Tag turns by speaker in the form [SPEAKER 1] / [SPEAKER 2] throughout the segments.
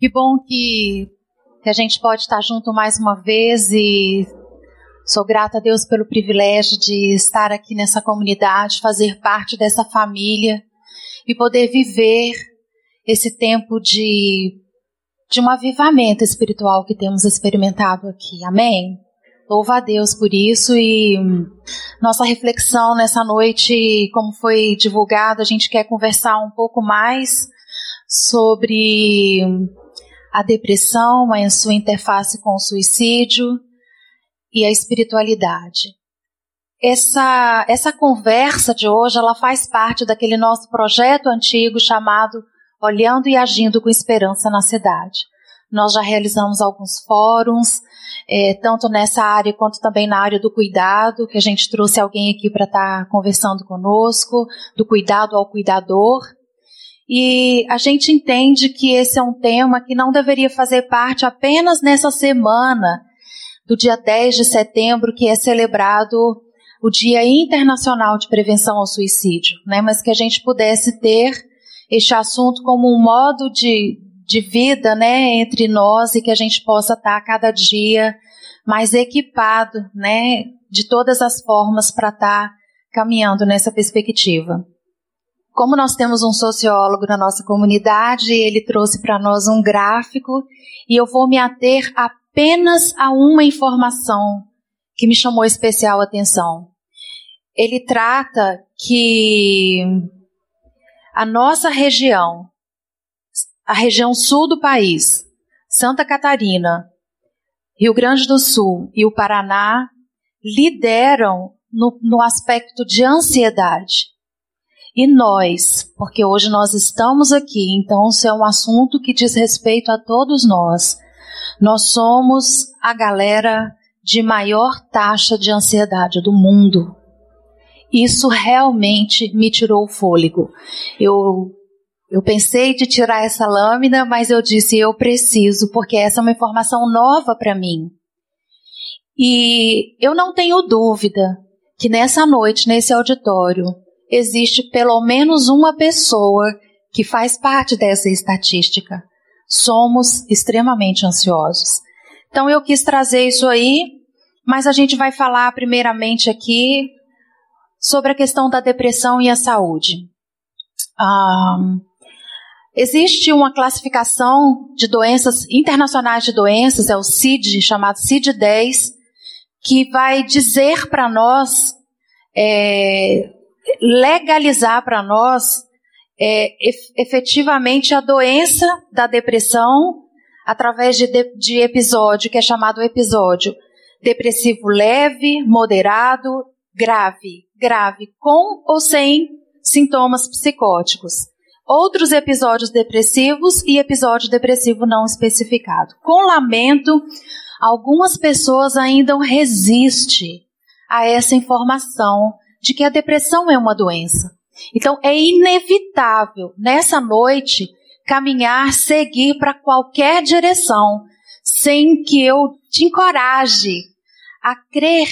[SPEAKER 1] Que bom que, que a gente pode estar junto mais uma vez e sou grata a Deus pelo privilégio de estar aqui nessa comunidade, fazer parte dessa família e poder viver esse tempo de, de um avivamento espiritual que temos experimentado aqui. Amém? Louva a Deus por isso e nossa reflexão nessa noite, como foi divulgado, a gente quer conversar um pouco mais sobre a depressão, a sua interface com o suicídio e a espiritualidade. Essa, essa conversa de hoje, ela faz parte daquele nosso projeto antigo chamado Olhando e Agindo com Esperança na Cidade. Nós já realizamos alguns fóruns, é, tanto nessa área quanto também na área do cuidado, que a gente trouxe alguém aqui para estar tá conversando conosco, do cuidado ao cuidador. E a gente entende que esse é um tema que não deveria fazer parte apenas nessa semana do dia 10 de setembro, que é celebrado o Dia Internacional de Prevenção ao Suicídio, né? Mas que a gente pudesse ter este assunto como um modo de, de vida, né, entre nós e que a gente possa estar cada dia mais equipado, né, de todas as formas para estar caminhando nessa perspectiva. Como nós temos um sociólogo na nossa comunidade, ele trouxe para nós um gráfico e eu vou me ater apenas a uma informação que me chamou especial atenção. Ele trata que a nossa região, a região sul do país, Santa Catarina, Rio Grande do Sul e o Paraná lideram no, no aspecto de ansiedade. E nós, porque hoje nós estamos aqui, então isso é um assunto que diz respeito a todos nós. Nós somos a galera de maior taxa de ansiedade do mundo. Isso realmente me tirou o fôlego. Eu eu pensei de tirar essa lâmina, mas eu disse eu preciso, porque essa é uma informação nova para mim. E eu não tenho dúvida que nessa noite, nesse auditório, existe pelo menos uma pessoa que faz parte dessa estatística. Somos extremamente ansiosos. Então eu quis trazer isso aí, mas a gente vai falar primeiramente aqui sobre a questão da depressão e a saúde. Um, existe uma classificação de doenças internacionais de doenças, é o CID, chamado CID-10, que vai dizer para nós é, legalizar para nós é, efetivamente a doença da depressão através de, de, de episódio, que é chamado episódio depressivo leve, moderado, grave, grave, com ou sem sintomas psicóticos. Outros episódios depressivos e episódio depressivo não especificado. Com lamento, algumas pessoas ainda resistem a essa informação de que a depressão é uma doença. Então é inevitável nessa noite caminhar, seguir para qualquer direção, sem que eu te encoraje a crer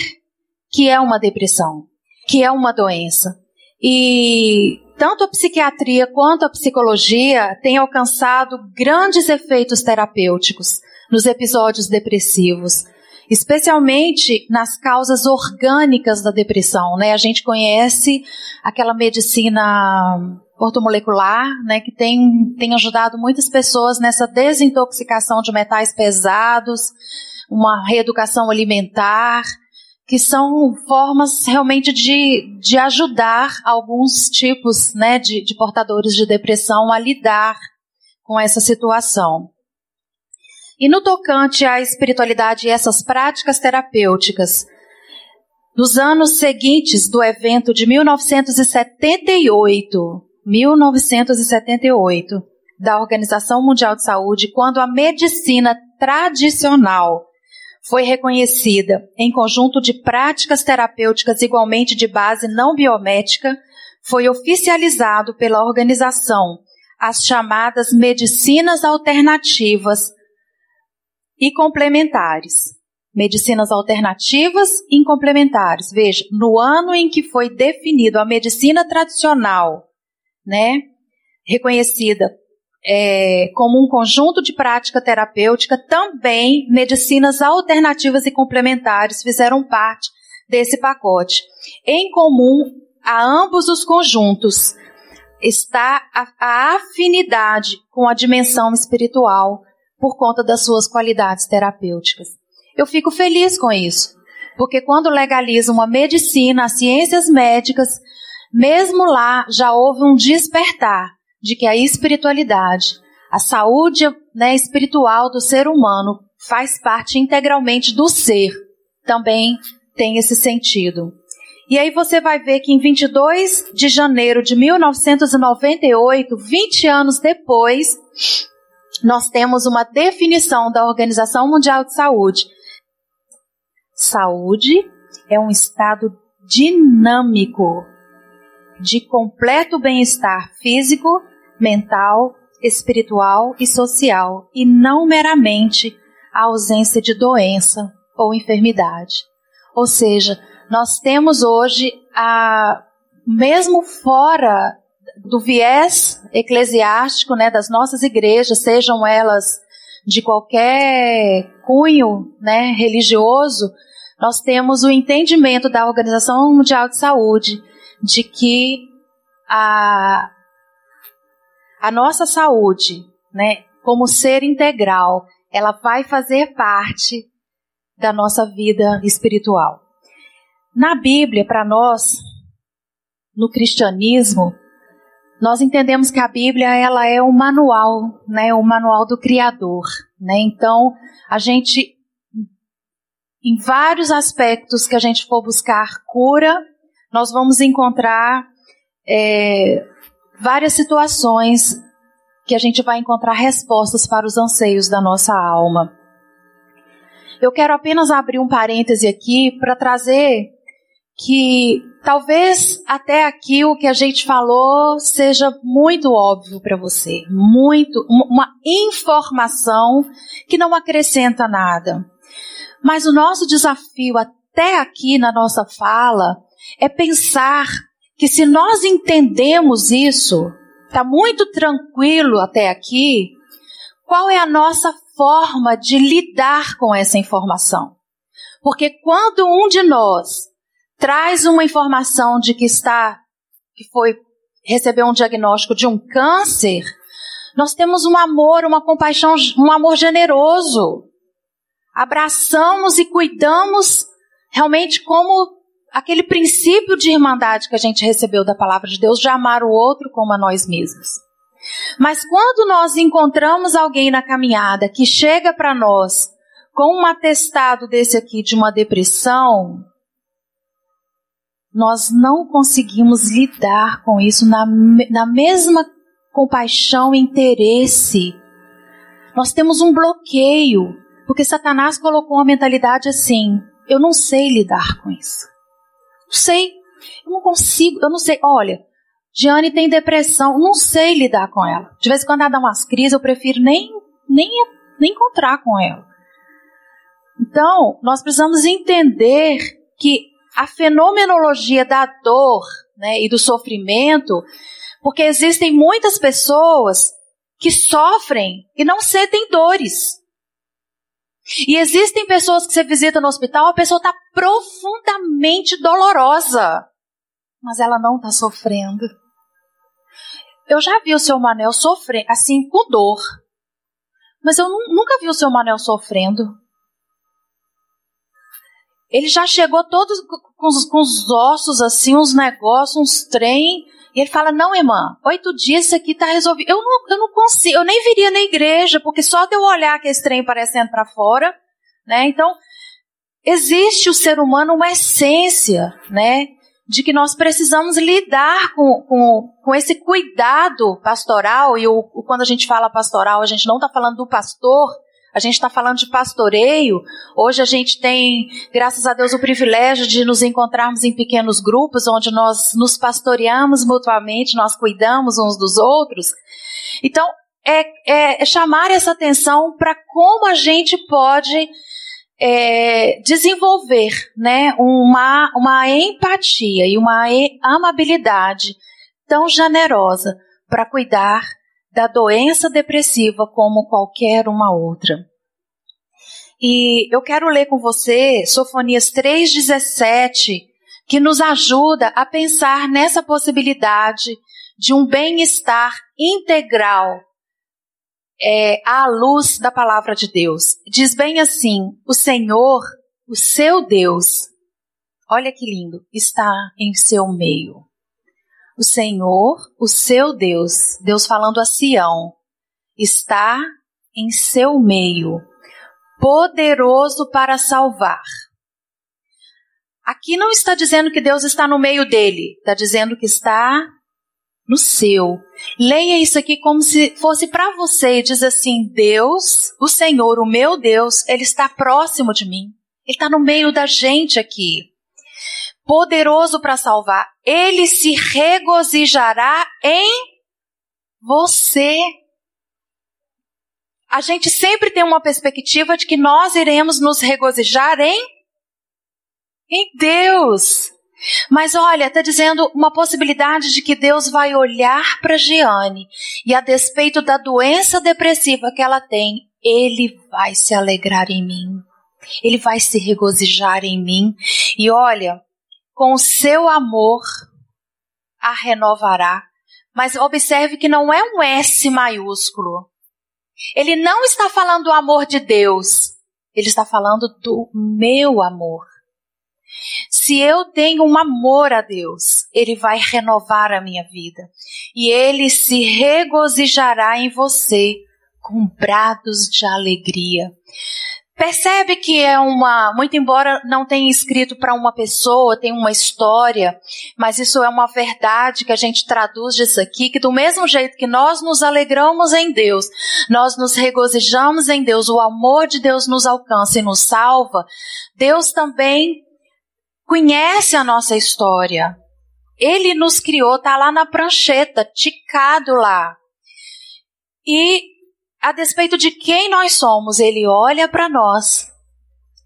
[SPEAKER 1] que é uma depressão, que é uma doença. E tanto a psiquiatria quanto a psicologia têm alcançado grandes efeitos terapêuticos nos episódios depressivos especialmente nas causas orgânicas da depressão, né? A gente conhece aquela medicina ortomolecular, né, que tem, tem ajudado muitas pessoas nessa desintoxicação de metais pesados, uma reeducação alimentar, que são formas realmente de, de ajudar alguns tipos, né, de, de portadores de depressão a lidar com essa situação. E no tocante à espiritualidade e essas práticas terapêuticas, nos anos seguintes do evento de 1978, 1978, da Organização Mundial de Saúde, quando a medicina tradicional foi reconhecida em conjunto de práticas terapêuticas igualmente de base não biomédica, foi oficializado pela organização as chamadas medicinas alternativas e complementares. Medicinas alternativas e complementares. Veja, no ano em que foi definido a medicina tradicional, né, reconhecida é, como um conjunto de prática terapêutica, também medicinas alternativas e complementares fizeram parte desse pacote. Em comum a ambos os conjuntos está a, a afinidade com a dimensão espiritual por conta das suas qualidades terapêuticas. Eu fico feliz com isso, porque quando legaliza uma medicina, as ciências médicas, mesmo lá já houve um despertar de que a espiritualidade, a saúde né, espiritual do ser humano faz parte integralmente do ser. Também tem esse sentido. E aí você vai ver que em 22 de janeiro de 1998, 20 anos depois, nós temos uma definição da Organização Mundial de Saúde. Saúde é um estado dinâmico de completo bem-estar físico, mental, espiritual e social, e não meramente a ausência de doença ou enfermidade. Ou seja, nós temos hoje a mesmo fora do viés eclesiástico, né, das nossas igrejas, sejam elas de qualquer cunho, né, religioso, nós temos o entendimento da Organização Mundial de Saúde de que a, a nossa saúde, né, como ser integral, ela vai fazer parte da nossa vida espiritual. Na Bíblia, para nós, no cristianismo, nós entendemos que a Bíblia ela é um manual, né, o manual do Criador, né? Então, a gente em vários aspectos que a gente for buscar cura, nós vamos encontrar é, várias situações que a gente vai encontrar respostas para os anseios da nossa alma. Eu quero apenas abrir um parêntese aqui para trazer que talvez até aqui o que a gente falou seja muito óbvio para você, muito uma informação que não acrescenta nada. Mas o nosso desafio até aqui na nossa fala é pensar que se nós entendemos isso, está muito tranquilo até aqui, qual é a nossa forma de lidar com essa informação? Porque quando um de nós traz uma informação de que está, que foi, recebeu um diagnóstico de um câncer, nós temos um amor, uma compaixão, um amor generoso. Abraçamos e cuidamos realmente como aquele princípio de irmandade que a gente recebeu da palavra de Deus, de amar o outro como a nós mesmos. Mas quando nós encontramos alguém na caminhada que chega para nós com um atestado desse aqui de uma depressão, nós não conseguimos lidar com isso na, na mesma compaixão e interesse. Nós temos um bloqueio, porque Satanás colocou uma mentalidade assim: eu não sei lidar com isso. Não sei. Eu não consigo, eu não sei. Olha, Giane tem depressão, não sei lidar com ela. De vez em quando ela dá umas crises, eu prefiro nem, nem, nem encontrar com ela. Então, nós precisamos entender que a fenomenologia da dor né, e do sofrimento, porque existem muitas pessoas que sofrem e não sentem dores. E existem pessoas que você visita no hospital, a pessoa está profundamente dolorosa, mas ela não está sofrendo. Eu já vi o seu Manel sofrer, assim, com dor. Mas eu nunca vi o seu Manel sofrendo. Ele já chegou todos com os, com os ossos, assim, uns negócios, uns trem. E ele fala: Não, irmã, oito dias isso aqui está resolvido. Eu não, eu não consigo, eu nem viria na igreja, porque só de eu olhar que esse trem parecendo para fora, né? Então, existe o ser humano uma essência, né? De que nós precisamos lidar com, com, com esse cuidado pastoral, e o, quando a gente fala pastoral, a gente não está falando do pastor, a gente está falando de pastoreio. Hoje a gente tem, graças a Deus, o privilégio de nos encontrarmos em pequenos grupos, onde nós nos pastoreamos mutuamente, nós cuidamos uns dos outros. Então, é, é, é chamar essa atenção para como a gente pode é, desenvolver né, uma, uma empatia e uma amabilidade tão generosa para cuidar da doença depressiva como qualquer uma outra. E eu quero ler com você Sofonias 3,17, que nos ajuda a pensar nessa possibilidade de um bem-estar integral é, à luz da palavra de Deus. Diz bem assim: o Senhor, o seu Deus, olha que lindo, está em seu meio. O Senhor, o seu Deus, Deus falando a Sião, está em seu meio, poderoso para salvar. Aqui não está dizendo que Deus está no meio dele, está dizendo que está no seu. Leia isso aqui como se fosse para você e diz assim: Deus, o Senhor, o meu Deus, ele está próximo de mim. Ele está no meio da gente aqui. Poderoso para salvar. Ele se regozijará em você. A gente sempre tem uma perspectiva de que nós iremos nos regozijar em em Deus. Mas olha, está dizendo uma possibilidade de que Deus vai olhar para Giane e a despeito da doença depressiva que ela tem, ele vai se alegrar em mim. Ele vai se regozijar em mim. E olha, com o seu amor a renovará. Mas observe que não é um S maiúsculo. Ele não está falando do amor de Deus. Ele está falando do meu amor. Se eu tenho um amor a Deus, Ele vai renovar a minha vida. E Ele se regozijará em você com brados de alegria. Percebe que é uma, muito embora não tenha escrito para uma pessoa, tem uma história, mas isso é uma verdade que a gente traduz disso aqui, que do mesmo jeito que nós nos alegramos em Deus, nós nos regozijamos em Deus, o amor de Deus nos alcança e nos salva, Deus também conhece a nossa história. Ele nos criou, tá lá na prancheta, ticado lá. E a despeito de quem nós somos, ele olha para nós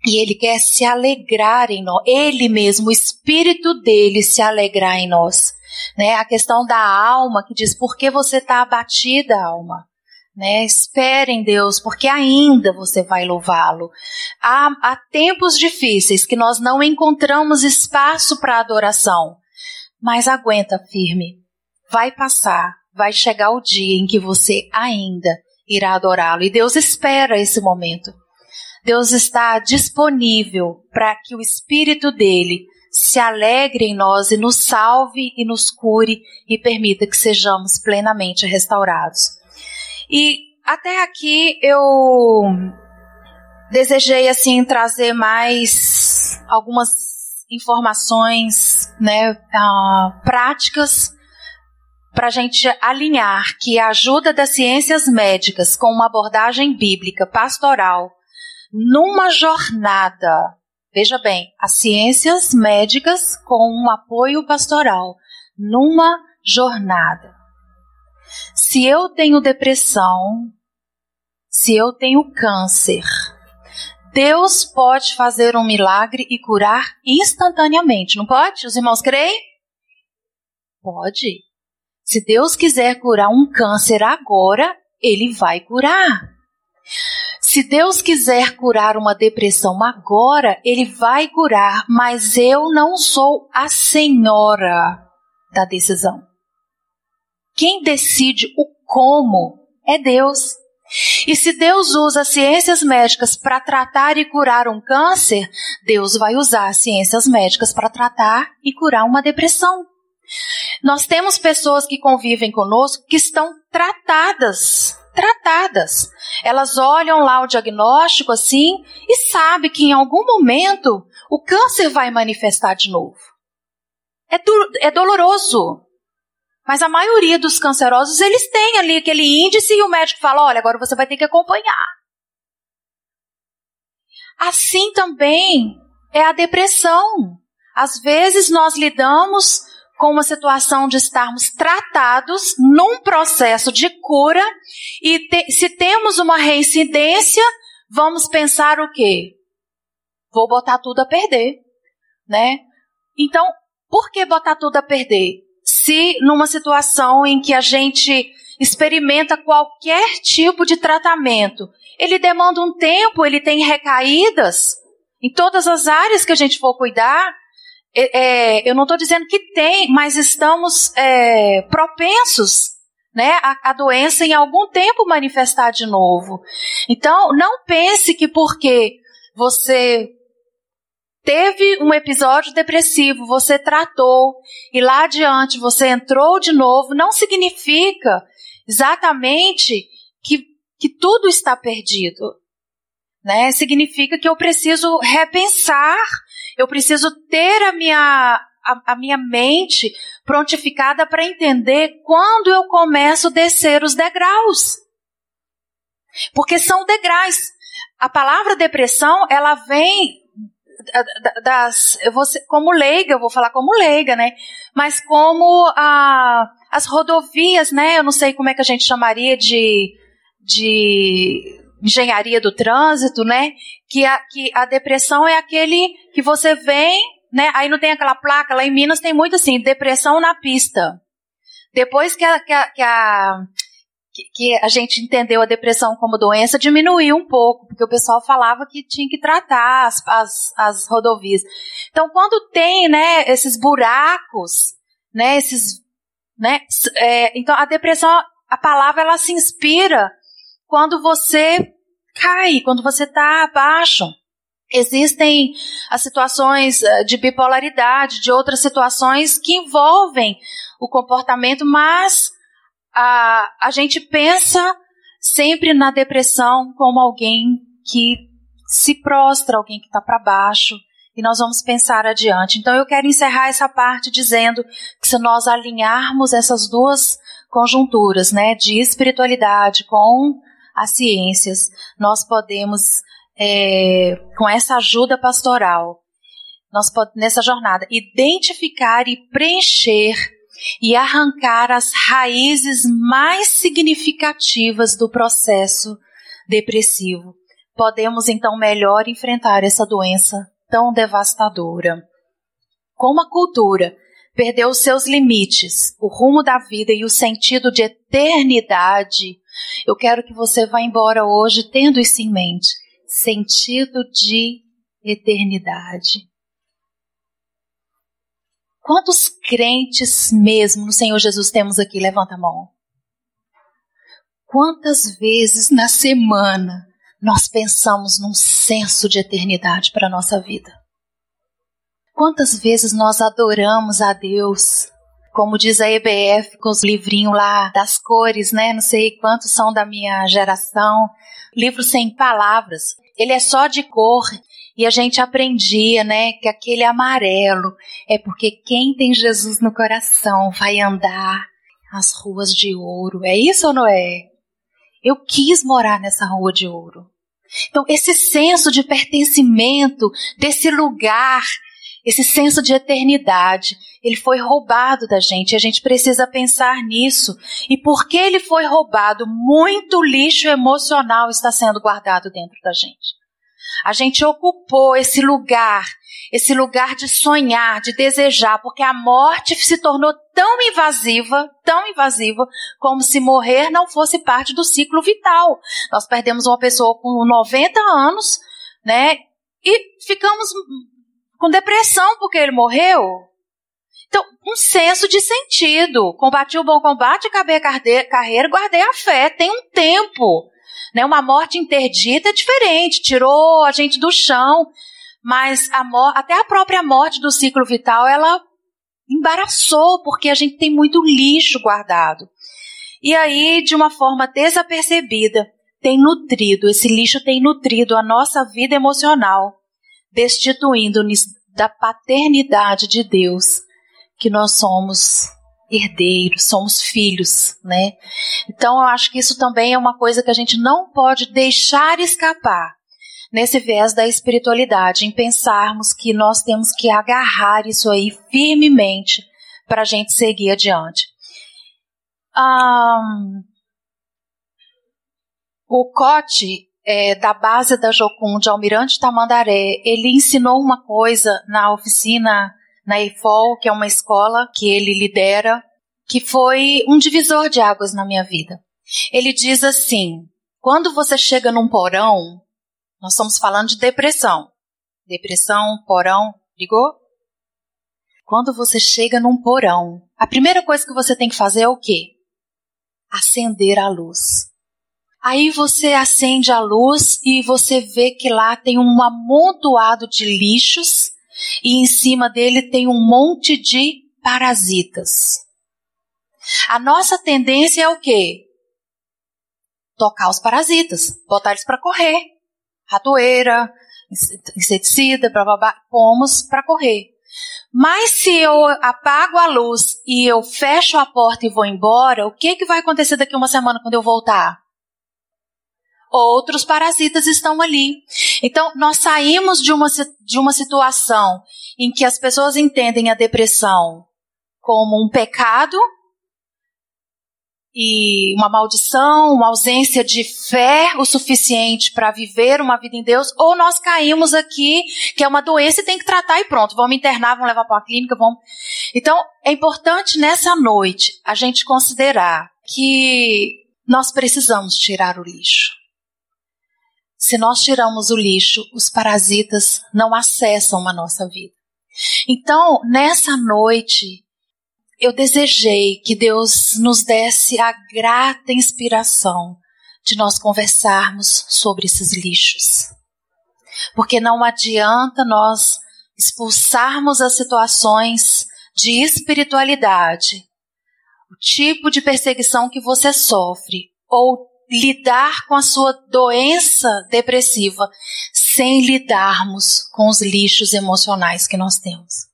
[SPEAKER 1] e ele quer se alegrar em nós. Ele mesmo, o espírito dele se alegrar em nós. Né? A questão da alma que diz: por que você está abatida, alma? Né? Espere em Deus, porque ainda você vai louvá-lo. Há, há tempos difíceis que nós não encontramos espaço para adoração, mas aguenta firme. Vai passar, vai chegar o dia em que você ainda irá adorá-lo. E Deus espera esse momento. Deus está disponível para que o Espírito dele se alegre em nós e nos salve e nos cure e permita que sejamos plenamente restaurados. E até aqui eu desejei assim trazer mais algumas informações, né, uh, práticas para a gente alinhar que a ajuda das ciências médicas com uma abordagem bíblica pastoral numa jornada, veja bem, as ciências médicas com um apoio pastoral numa jornada. Se eu tenho depressão, se eu tenho câncer, Deus pode fazer um milagre e curar instantaneamente, não pode? Os irmãos creem? Pode. Se Deus quiser curar um câncer agora, Ele vai curar. Se Deus quiser curar uma depressão agora, Ele vai curar, mas eu não sou a senhora da decisão. Quem decide o como é Deus. E se Deus usa ciências médicas para tratar e curar um câncer, Deus vai usar ciências médicas para tratar e curar uma depressão. Nós temos pessoas que convivem conosco que estão tratadas, tratadas. Elas olham lá o diagnóstico assim e sabem que em algum momento o câncer vai manifestar de novo. É, do, é doloroso. Mas a maioria dos cancerosos, eles têm ali aquele índice e o médico fala: olha, agora você vai ter que acompanhar. Assim também é a depressão. Às vezes nós lidamos com uma situação de estarmos tratados num processo de cura e te, se temos uma reincidência, vamos pensar o quê? Vou botar tudo a perder, né? Então, por que botar tudo a perder? se numa situação em que a gente experimenta qualquer tipo de tratamento, ele demanda um tempo, ele tem recaídas em todas as áreas que a gente for cuidar. É, é, eu não estou dizendo que tem, mas estamos é, propensos né, a, a, doença em algum tempo manifestar de novo. Então, não pense que porque você teve um episódio depressivo, você tratou e lá adiante você entrou de novo, não significa exatamente que, que tudo está perdido. Né? Significa que eu preciso repensar, eu preciso ter a minha, a, a minha mente prontificada para entender quando eu começo a descer os degraus. Porque são degraus. A palavra depressão, ela vem das, eu vou como leiga, eu vou falar como leiga, né? Mas como a, as rodovias, né? Eu não sei como é que a gente chamaria de, de engenharia do trânsito, né? Que a, que a depressão é aquele que você vem, né? Aí não tem aquela placa, lá em Minas tem muito assim, depressão na pista. Depois que a, que a, que a que, a gente entendeu a depressão como doença diminuiu um pouco, porque o pessoal falava que tinha que tratar as, as, as rodovias. Então, quando tem, né, esses buracos, né, esses, né, é, então a depressão, a palavra ela se inspira quando você cai, quando você está abaixo. Existem as situações eh, de bipolaridade, de outras situações que envolvem o comportamento, mas a, a gente pensa sempre na depressão como alguém que se prostra, alguém que está para baixo, e nós vamos pensar adiante. Então eu quero encerrar essa parte dizendo que se nós alinharmos essas duas conjunturas, né, de espiritualidade com as ciências, nós podemos, é, com essa ajuda pastoral, nós nessa jornada, identificar e preencher e arrancar as raízes mais significativas do processo depressivo. Podemos então melhor enfrentar essa doença tão devastadora. Como a cultura perdeu os seus limites, o rumo da vida e o sentido de eternidade, eu quero que você vá embora hoje tendo isso em mente. Sentido de eternidade. Quantos crentes mesmo no Senhor Jesus temos aqui? Levanta a mão. Quantas vezes na semana nós pensamos num senso de eternidade para a nossa vida? Quantas vezes nós adoramos a Deus, como diz a EBF com os livrinhos lá das cores, né? Não sei quantos são da minha geração. Livro sem palavras. Ele é só de cor e a gente aprendia, né, que aquele amarelo é porque quem tem Jesus no coração vai andar as ruas de ouro. É isso ou não é? Eu quis morar nessa rua de ouro. Então, esse senso de pertencimento desse lugar, esse senso de eternidade, ele foi roubado da gente. A gente precisa pensar nisso. E por que ele foi roubado? Muito lixo emocional está sendo guardado dentro da gente. A gente ocupou esse lugar, esse lugar de sonhar, de desejar, porque a morte se tornou tão invasiva, tão invasiva, como se morrer não fosse parte do ciclo vital. Nós perdemos uma pessoa com 90 anos, né? E ficamos com depressão porque ele morreu. Então, um senso de sentido. Combati o bom combate, acabei a carreira, guardei a fé. Tem um tempo. Né? Uma morte interdita é diferente, tirou a gente do chão, mas a até a própria morte do ciclo vital, ela embaraçou, porque a gente tem muito lixo guardado. E aí, de uma forma desapercebida, tem nutrido, esse lixo tem nutrido a nossa vida emocional, destituindo-nos da paternidade de Deus que nós somos herdeiros, somos filhos, né? Então eu acho que isso também é uma coisa que a gente não pode deixar escapar nesse viés da espiritualidade, em pensarmos que nós temos que agarrar isso aí firmemente para a gente seguir adiante. Um, o Cote, é, da base da Jocum, de Almirante Tamandaré, ele ensinou uma coisa na oficina na EFOL, que é uma escola que ele lidera, que foi um divisor de águas na minha vida. Ele diz assim: quando você chega num porão, nós estamos falando de depressão. Depressão, porão, ligou? Quando você chega num porão, a primeira coisa que você tem que fazer é o quê? Acender a luz. Aí você acende a luz e você vê que lá tem um amontoado de lixos e em cima dele tem um monte de parasitas. A nossa tendência é o quê? Tocar os parasitas, botar eles para correr. Ratoeira, inseticida, blá, blá, blá, pomos para correr. Mas se eu apago a luz e eu fecho a porta e vou embora, o que, que vai acontecer daqui uma semana quando eu voltar? Outros parasitas estão ali. Então, nós saímos de uma, de uma situação em que as pessoas entendem a depressão como um pecado e uma maldição, uma ausência de fé o suficiente para viver uma vida em Deus, ou nós caímos aqui, que é uma doença e tem que tratar e pronto, vamos internar, vamos levar para uma clínica, vamos. Então, é importante nessa noite a gente considerar que nós precisamos tirar o lixo. Se nós tiramos o lixo, os parasitas não acessam a nossa vida. Então, nessa noite, eu desejei que Deus nos desse a grata inspiração de nós conversarmos sobre esses lixos. Porque não adianta nós expulsarmos as situações de espiritualidade, o tipo de perseguição que você sofre, ou lidar com a sua doença depressiva sem lidarmos com os lixos emocionais que nós temos.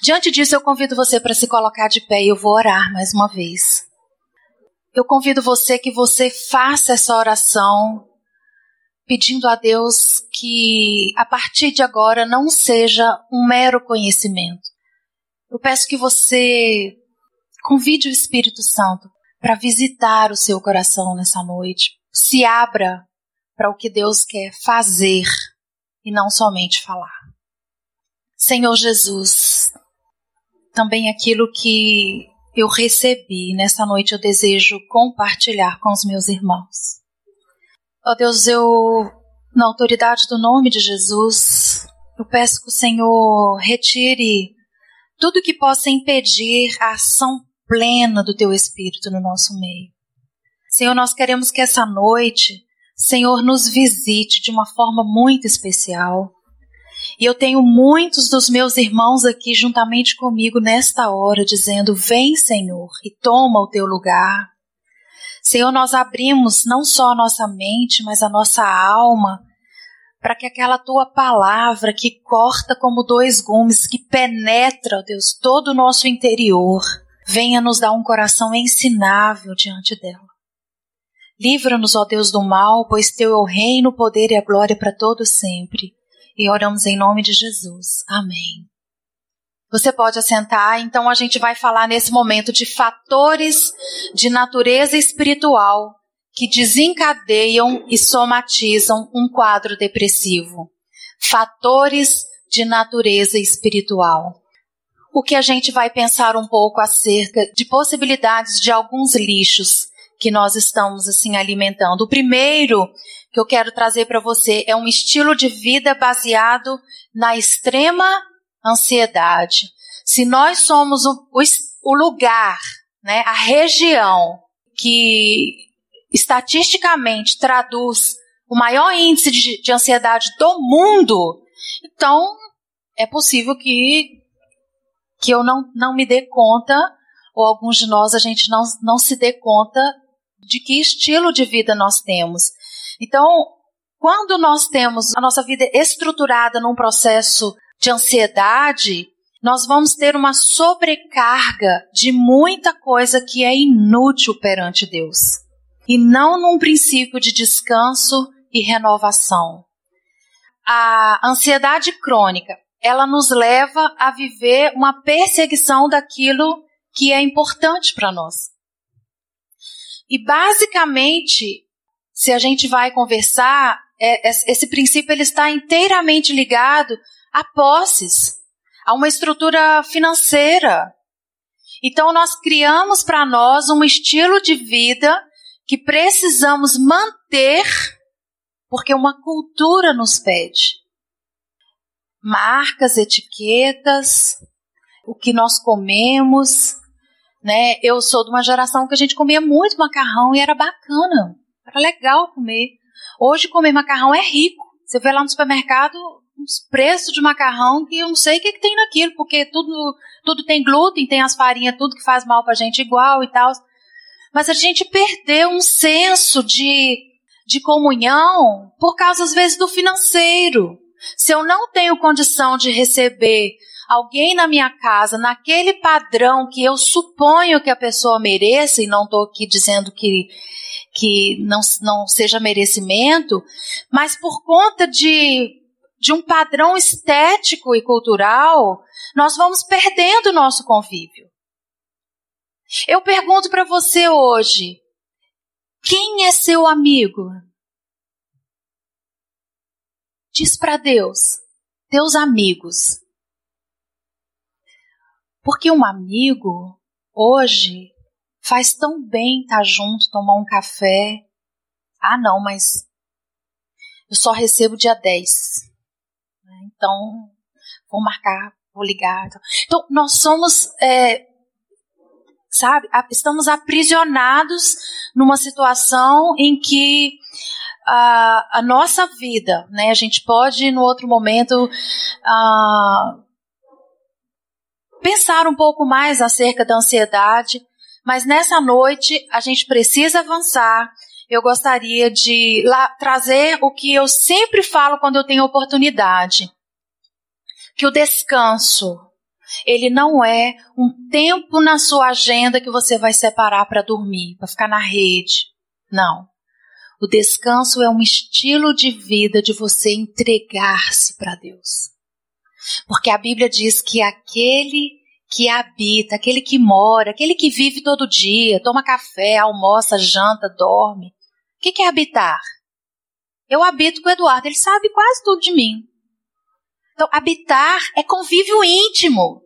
[SPEAKER 1] Diante disso, eu convido você para se colocar de pé e eu vou orar mais uma vez. Eu convido você que você faça essa oração pedindo a Deus que a partir de agora não seja um mero conhecimento. Eu peço que você convide o Espírito Santo para visitar o seu coração nessa noite. Se abra para o que Deus quer fazer e não somente falar. Senhor Jesus, também aquilo que eu recebi nessa noite eu desejo compartilhar com os meus irmãos. Ó oh Deus, eu, na autoridade do nome de Jesus, eu peço que o Senhor retire tudo que possa impedir a ação plena do Teu Espírito no nosso meio. Senhor, nós queremos que essa noite, Senhor, nos visite de uma forma muito especial. E eu tenho muitos dos meus irmãos aqui juntamente comigo nesta hora, dizendo: Vem, Senhor, e toma o teu lugar. Senhor, nós abrimos não só a nossa mente, mas a nossa alma, para que aquela tua palavra que corta como dois gumes, que penetra, ó Deus, todo o nosso interior, venha nos dar um coração ensinável diante dela. Livra-nos, ó Deus, do mal, pois teu é o reino, o poder e a glória para todos sempre e oramos em nome de Jesus. Amém. Você pode assentar, então a gente vai falar nesse momento de fatores de natureza espiritual que desencadeiam e somatizam um quadro depressivo. Fatores de natureza espiritual. O que a gente vai pensar um pouco acerca de possibilidades de alguns lixos que nós estamos assim alimentando. O primeiro que eu quero trazer para você é um estilo de vida baseado na extrema ansiedade. Se nós somos o, o, o lugar, né, a região que estatisticamente traduz o maior índice de, de ansiedade do mundo, então é possível que, que eu não, não me dê conta, ou alguns de nós a gente não, não se dê conta de que estilo de vida nós temos. Então, quando nós temos a nossa vida estruturada num processo de ansiedade, nós vamos ter uma sobrecarga de muita coisa que é inútil perante Deus. E não num princípio de descanso e renovação. A ansiedade crônica, ela nos leva a viver uma perseguição daquilo que é importante para nós. E basicamente, se a gente vai conversar, é, esse princípio ele está inteiramente ligado a posses, a uma estrutura financeira. Então nós criamos para nós um estilo de vida que precisamos manter porque uma cultura nos pede. Marcas, etiquetas, o que nós comemos, né? Eu sou de uma geração que a gente comia muito macarrão e era bacana, era legal comer. Hoje comer macarrão é rico. Você vê lá no supermercado uns preços de macarrão que eu não sei o que, que tem naquilo, porque tudo, tudo tem glúten, tem as farinhas, tudo que faz mal pra gente igual e tal. Mas a gente perdeu um senso de, de comunhão por causa, às vezes, do financeiro. Se eu não tenho condição de receber alguém na minha casa naquele padrão que eu suponho que a pessoa mereça, e não estou aqui dizendo que, que não, não seja merecimento, mas por conta de de um padrão estético e cultural, nós vamos perdendo o nosso convívio. Eu pergunto para você hoje: quem é seu amigo? Diz para Deus, teus amigos. Porque um amigo, hoje, faz tão bem estar tá junto, tomar um café. Ah, não, mas eu só recebo dia 10. Então, vou marcar, vou ligar. Então, nós somos, é, sabe, estamos aprisionados numa situação em que a, a nossa vida, né, a gente pode, no outro momento, uh, pensar um pouco mais acerca da ansiedade, mas nessa noite a gente precisa avançar. Eu gostaria de lá, trazer o que eu sempre falo quando eu tenho oportunidade que o descanso, ele não é um tempo na sua agenda que você vai separar para dormir, para ficar na rede. Não. O descanso é um estilo de vida de você entregar-se para Deus. Porque a Bíblia diz que aquele que habita, aquele que mora, aquele que vive todo dia, toma café, almoça, janta, dorme. O que, que é habitar? Eu habito com o Eduardo, ele sabe quase tudo de mim. Então, habitar é convívio íntimo.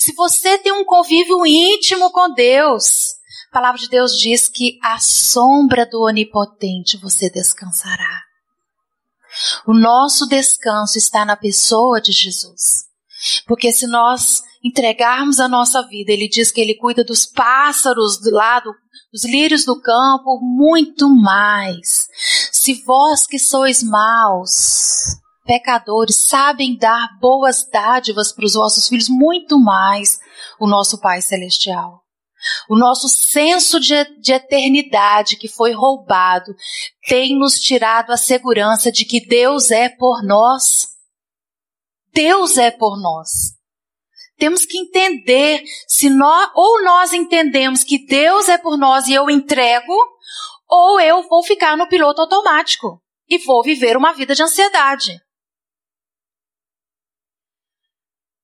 [SPEAKER 1] Se você tem um convívio íntimo com Deus, a palavra de Deus diz que à sombra do Onipotente você descansará. O nosso descanso está na pessoa de Jesus. Porque se nós entregarmos a nossa vida, ele diz que ele cuida dos pássaros do lado, dos lírios do campo, muito mais. Se vós que sois maus, pecadores sabem dar boas dádivas para os vossos filhos, muito mais o nosso Pai Celestial. O nosso senso de, de, eternidade que foi roubado tem nos tirado a segurança de que Deus é por nós. Deus é por nós. Temos que entender se nós ou nós entendemos que Deus é por nós e eu entrego, ou eu vou ficar no piloto automático e vou viver uma vida de ansiedade.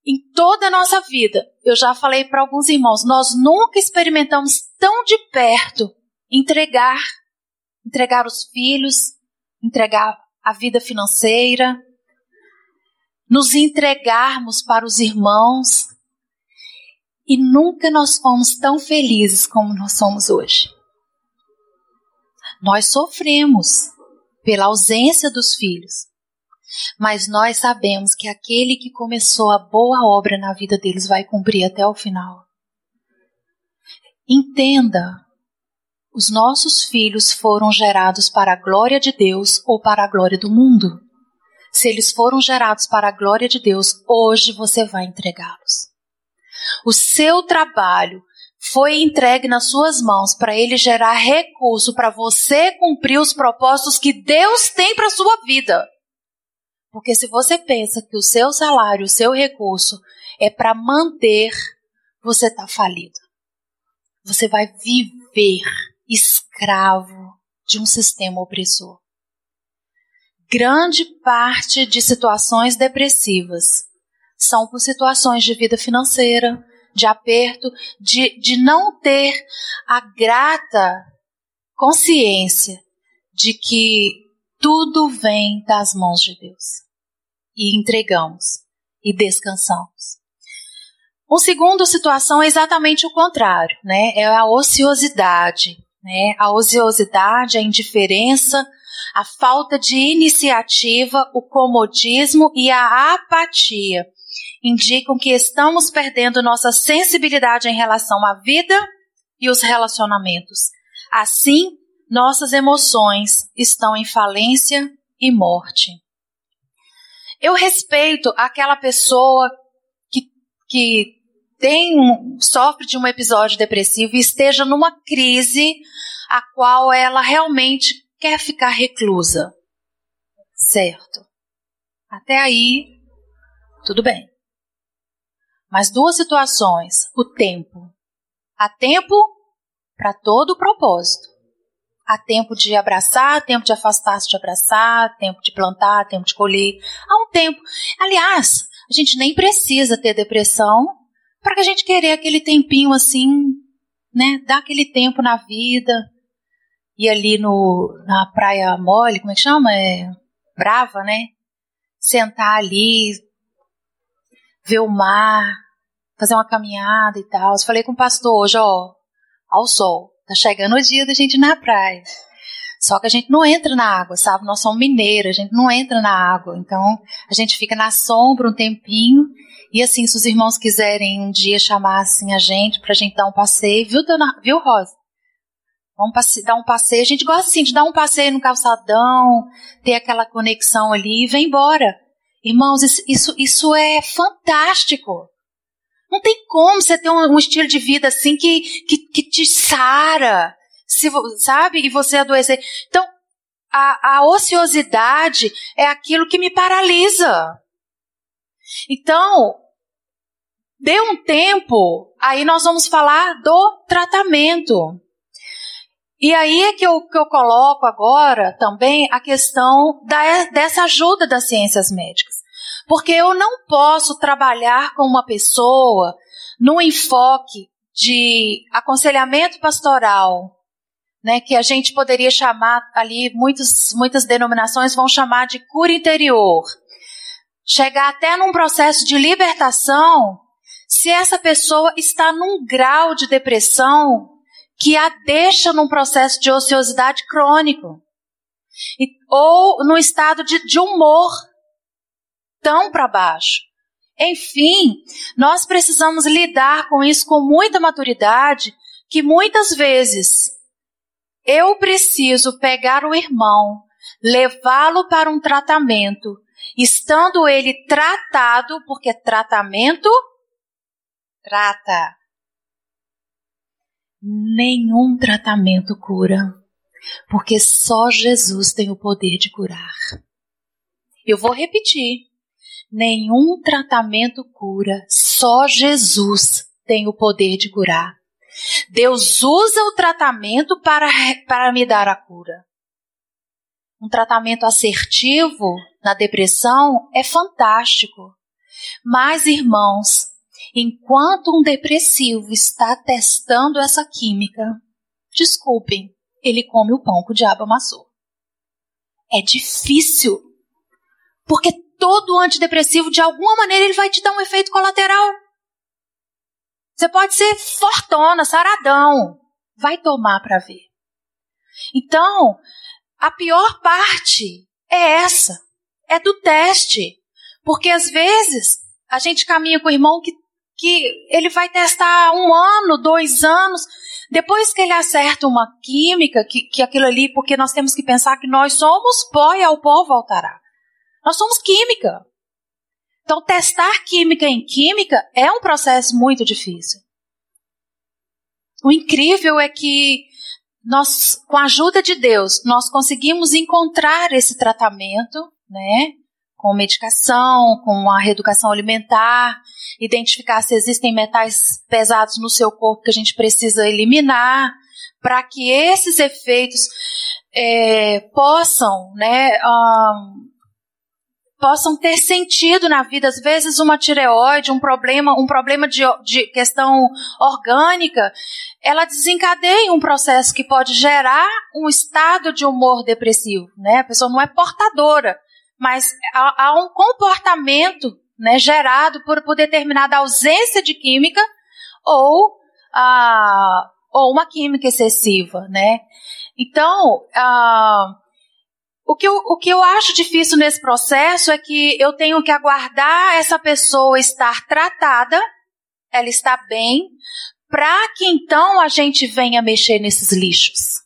[SPEAKER 1] Em toda a nossa vida, eu já falei para alguns irmãos, nós nunca experimentamos tão de perto entregar, entregar os filhos, entregar a vida financeira, nos entregarmos para os irmãos. E nunca nós fomos tão felizes como nós somos hoje. Nós sofremos pela ausência dos filhos, mas nós sabemos que aquele que começou a boa obra na vida deles vai cumprir até o final. Entenda, os nossos filhos foram gerados para a glória de Deus ou para a glória do mundo. Se eles foram gerados para a glória de Deus, hoje você vai entregá-los. O seu trabalho foi entregue nas suas mãos para ele gerar recurso para você cumprir os propósitos que Deus tem para sua vida. Porque se você pensa que o seu salário, o seu recurso é para manter, você está falido. Você vai viver escravo de um sistema opressor. Grande parte de situações depressivas são por situações de vida financeira, de aperto, de, de não ter a grata consciência de que tudo vem das mãos de Deus. E entregamos e descansamos. Uma segunda situação é exatamente o contrário, né? É a ociosidade, né? A ociosidade, a indiferença, a falta de iniciativa, o comodismo e a apatia indicam que estamos perdendo nossa sensibilidade em relação à vida e os relacionamentos. Assim, nossas emoções estão em falência e morte. Eu respeito aquela pessoa que, que tem sofre de um episódio depressivo e esteja numa crise a qual ela realmente quer ficar reclusa. Certo. Até aí, tudo bem. Mas duas situações: o tempo. Há tempo para todo o propósito. Há tempo de abraçar, tempo de afastar-se de abraçar, tempo de plantar, tempo de colher. Há um tempo. Aliás, a gente nem precisa ter depressão para que a gente querer aquele tempinho assim, né? Dar aquele tempo na vida. E ali no, na praia mole, como é que chama? É brava, né? Sentar ali, ver o mar, fazer uma caminhada e tal. Eu falei com o pastor hoje, ó, ao sol. Tá chegando o dia da gente ir na praia. Só que a gente não entra na água, sabe? Nós somos mineiros, a gente não entra na água. Então, a gente fica na sombra um tempinho. E assim, se os irmãos quiserem um dia chamar assim a gente pra gente dar um passeio, viu, dona, viu, Rosa? Vamos dar um passeio. A gente gosta assim de dar um passeio no calçadão, ter aquela conexão ali e vem embora. Irmãos, isso, isso é fantástico. Não tem como você ter um, estilo de vida assim que, que, que te sara, se, sabe? E você adoecer. Então, a, a ociosidade é aquilo que me paralisa. Então, dê um tempo, aí nós vamos falar do tratamento. E aí é que eu, que eu coloco agora também a questão da, dessa ajuda das ciências médicas. Porque eu não posso trabalhar com uma pessoa no enfoque de aconselhamento pastoral, né, que a gente poderia chamar ali, muitos, muitas denominações vão chamar de cura interior. Chegar até num processo de libertação, se essa pessoa está num grau de depressão que a deixa num processo de ociosidade crônico. E, ou no estado de, de humor tão para baixo. Enfim, nós precisamos lidar com isso com muita maturidade, que muitas vezes eu preciso pegar o irmão, levá-lo para um tratamento, estando ele tratado, porque tratamento trata. Nenhum tratamento cura, porque só Jesus tem o poder de curar. Eu vou repetir. Nenhum tratamento cura, só Jesus tem o poder de curar. Deus usa o tratamento para, para me dar a cura. Um tratamento assertivo na depressão é fantástico. Mas, irmãos, enquanto um depressivo está testando essa química, desculpem, ele come o pão que o diabo amassou. É difícil. Porque todo antidepressivo, de alguma maneira, ele vai te dar um efeito colateral. Você pode ser fortona, saradão. Vai tomar para ver. Então, a pior parte é essa. É do teste. Porque às vezes a gente caminha com o irmão que, que ele vai testar um ano, dois anos. Depois que ele acerta uma química, que, que aquilo ali, porque nós temos que pensar que nós somos pó e ao pó voltará. Nós somos química. Então, testar química em química é um processo muito difícil. O incrível é que nós, com a ajuda de Deus, nós conseguimos encontrar esse tratamento, né? Com medicação, com a reeducação alimentar, identificar se existem metais pesados no seu corpo que a gente precisa eliminar, para que esses efeitos é, possam, né, um, possam ter sentido na vida. Às vezes uma tireoide, um problema, um problema de, de questão orgânica, ela desencadeia um processo que pode gerar um estado de humor depressivo, né? A pessoa não é portadora, mas há, há um comportamento né, gerado por, por determinada ausência de química ou, ah, ou uma química excessiva, né? Então, ah, o, que eu, o que eu acho difícil nesse processo é que eu tenho que aguardar essa pessoa estar tratada, ela está bem, para que então a gente venha mexer nesses lixos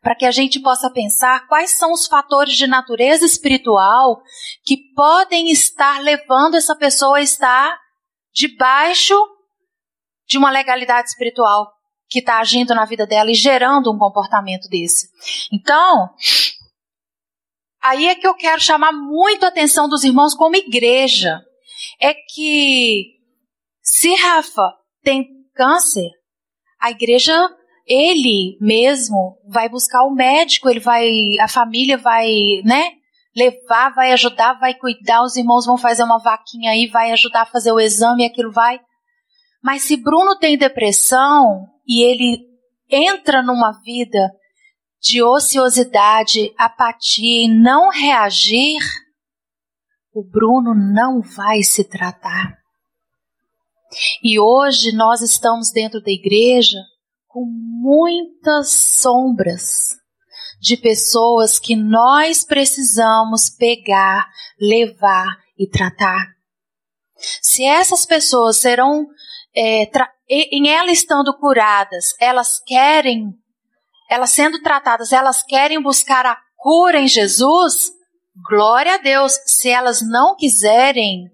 [SPEAKER 1] para que a gente possa pensar quais são os fatores de natureza espiritual que podem estar levando essa pessoa a estar debaixo de uma legalidade espiritual que está agindo na vida dela e gerando um comportamento desse. Então, aí é que eu quero chamar muito a atenção dos irmãos como igreja. É que se Rafa tem câncer, a igreja ele mesmo vai buscar o médico, ele vai, a família vai, né, levar, vai ajudar, vai cuidar, os irmãos vão fazer uma vaquinha aí, vai ajudar a fazer o exame, aquilo vai. Mas se Bruno tem depressão e ele entra numa vida de ociosidade, apatia e não reagir, o Bruno não vai se tratar. E hoje nós estamos dentro da igreja com muitas sombras de pessoas que nós precisamos pegar, levar e tratar. Se essas pessoas serão, é, em elas estando curadas, elas querem, elas sendo tratadas, elas querem buscar a cura em Jesus, glória a Deus. Se elas não quiserem,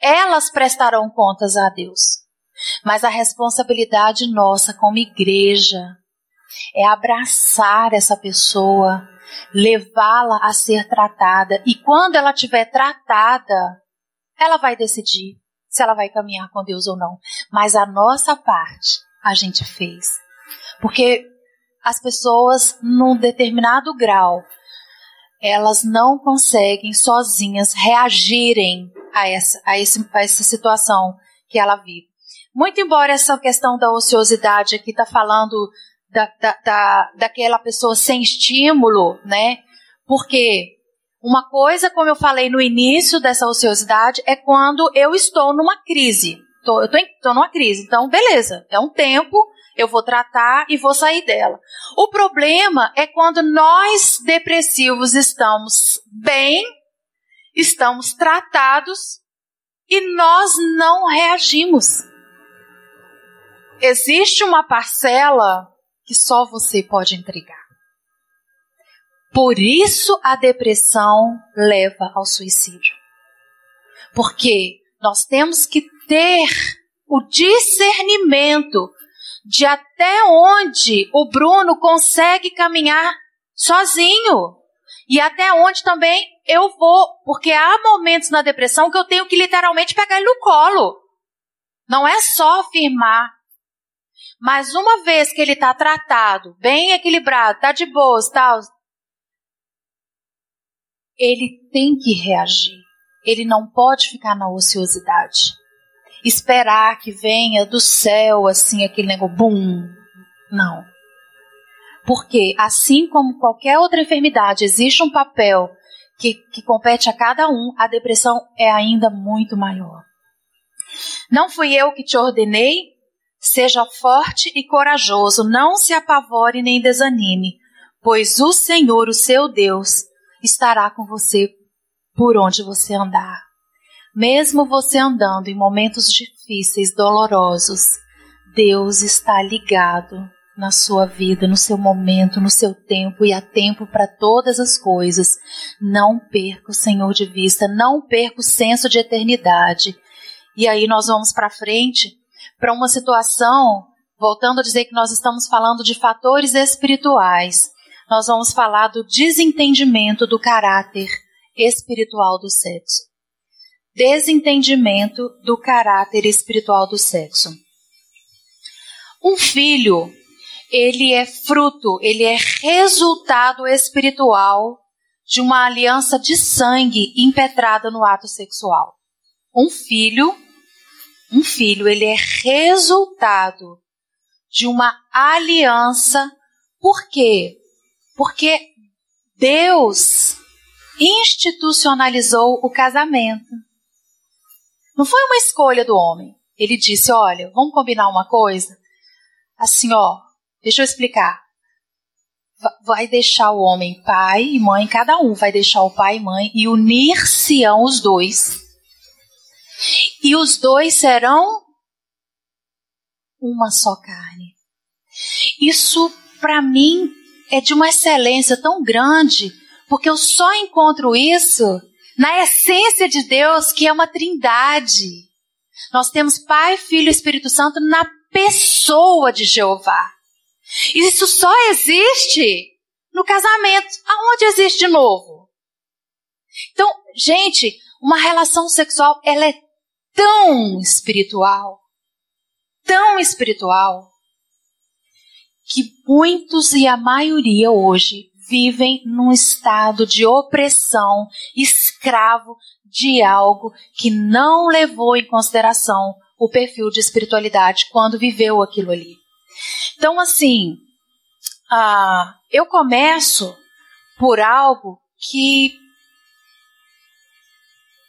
[SPEAKER 1] elas prestarão contas a Deus. Mas a responsabilidade nossa como igreja é abraçar essa pessoa, levá-la a ser tratada e quando ela tiver tratada, ela vai decidir se ela vai caminhar com Deus ou não. Mas a nossa parte a gente fez. Porque as pessoas, num determinado grau, elas não conseguem sozinhas reagirem a essa, a, esse, a essa situação que ela vive. Muito embora essa questão da ociosidade aqui está falando da, da, da, daquela pessoa sem estímulo, né? Porque uma coisa, como eu falei no início dessa ociosidade, é quando eu estou numa crise. Tô, eu estou numa crise. Então, beleza, é um tempo, eu vou tratar e vou sair dela. O problema é quando nós depressivos estamos bem, estamos tratados e nós não reagimos. Existe uma parcela que só você pode entregar. Por isso a depressão leva ao suicídio. Porque nós temos que ter o discernimento de até onde o Bruno consegue caminhar sozinho. E até onde também eu vou. Porque há momentos na depressão que eu tenho que literalmente pegar ele no colo. Não é só afirmar mas uma vez que ele está tratado, bem equilibrado, está de boas, tal, ele tem que reagir. Ele não pode ficar na ociosidade. Esperar que venha do céu, assim, aquele negócio, bum. Não. Porque, assim como qualquer outra enfermidade, existe um papel que, que compete a cada um, a depressão é ainda muito maior. Não fui eu que te ordenei, Seja forte e corajoso, não se apavore nem desanime, pois o Senhor, o seu Deus, estará com você por onde você andar. Mesmo você andando em momentos difíceis, dolorosos, Deus está ligado na sua vida, no seu momento, no seu tempo e há tempo para todas as coisas. Não perca o Senhor de vista, não perca o senso de eternidade. E aí nós vamos para frente para uma situação, voltando a dizer que nós estamos falando de fatores espirituais, nós vamos falar do desentendimento do caráter espiritual do sexo. Desentendimento do caráter espiritual do sexo. Um filho, ele é fruto, ele é resultado espiritual de uma aliança de sangue impetrada no ato sexual. Um filho um filho, ele é resultado de uma aliança. Por quê? Porque Deus institucionalizou o casamento. Não foi uma escolha do homem. Ele disse: Olha, vamos combinar uma coisa? Assim, ó, deixa eu explicar. Vai deixar o homem pai e mãe, cada um vai deixar o pai e mãe e unir-se-ão os dois. E os dois serão uma só carne. Isso, para mim, é de uma excelência tão grande, porque eu só encontro isso na essência de Deus, que é uma trindade. Nós temos Pai, Filho e Espírito Santo na pessoa de Jeová. Isso só existe no casamento. Aonde existe de novo? Então, gente, uma relação sexual, ela é tão espiritual, tão espiritual, que muitos e a maioria hoje vivem num estado de opressão, escravo de algo que não levou em consideração o perfil de espiritualidade quando viveu aquilo ali. Então, assim, uh, eu começo por algo que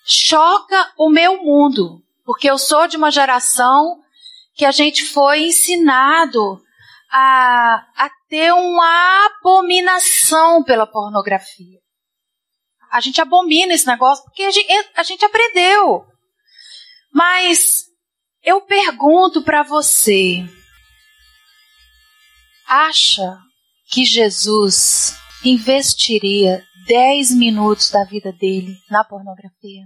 [SPEAKER 1] choca o meu mundo, porque eu sou de uma geração que a gente foi ensinado a, a ter uma abominação pela pornografia. A gente abomina esse negócio porque a gente, a gente aprendeu. Mas eu pergunto para você: acha que Jesus investiria 10 minutos da vida dele na pornografia?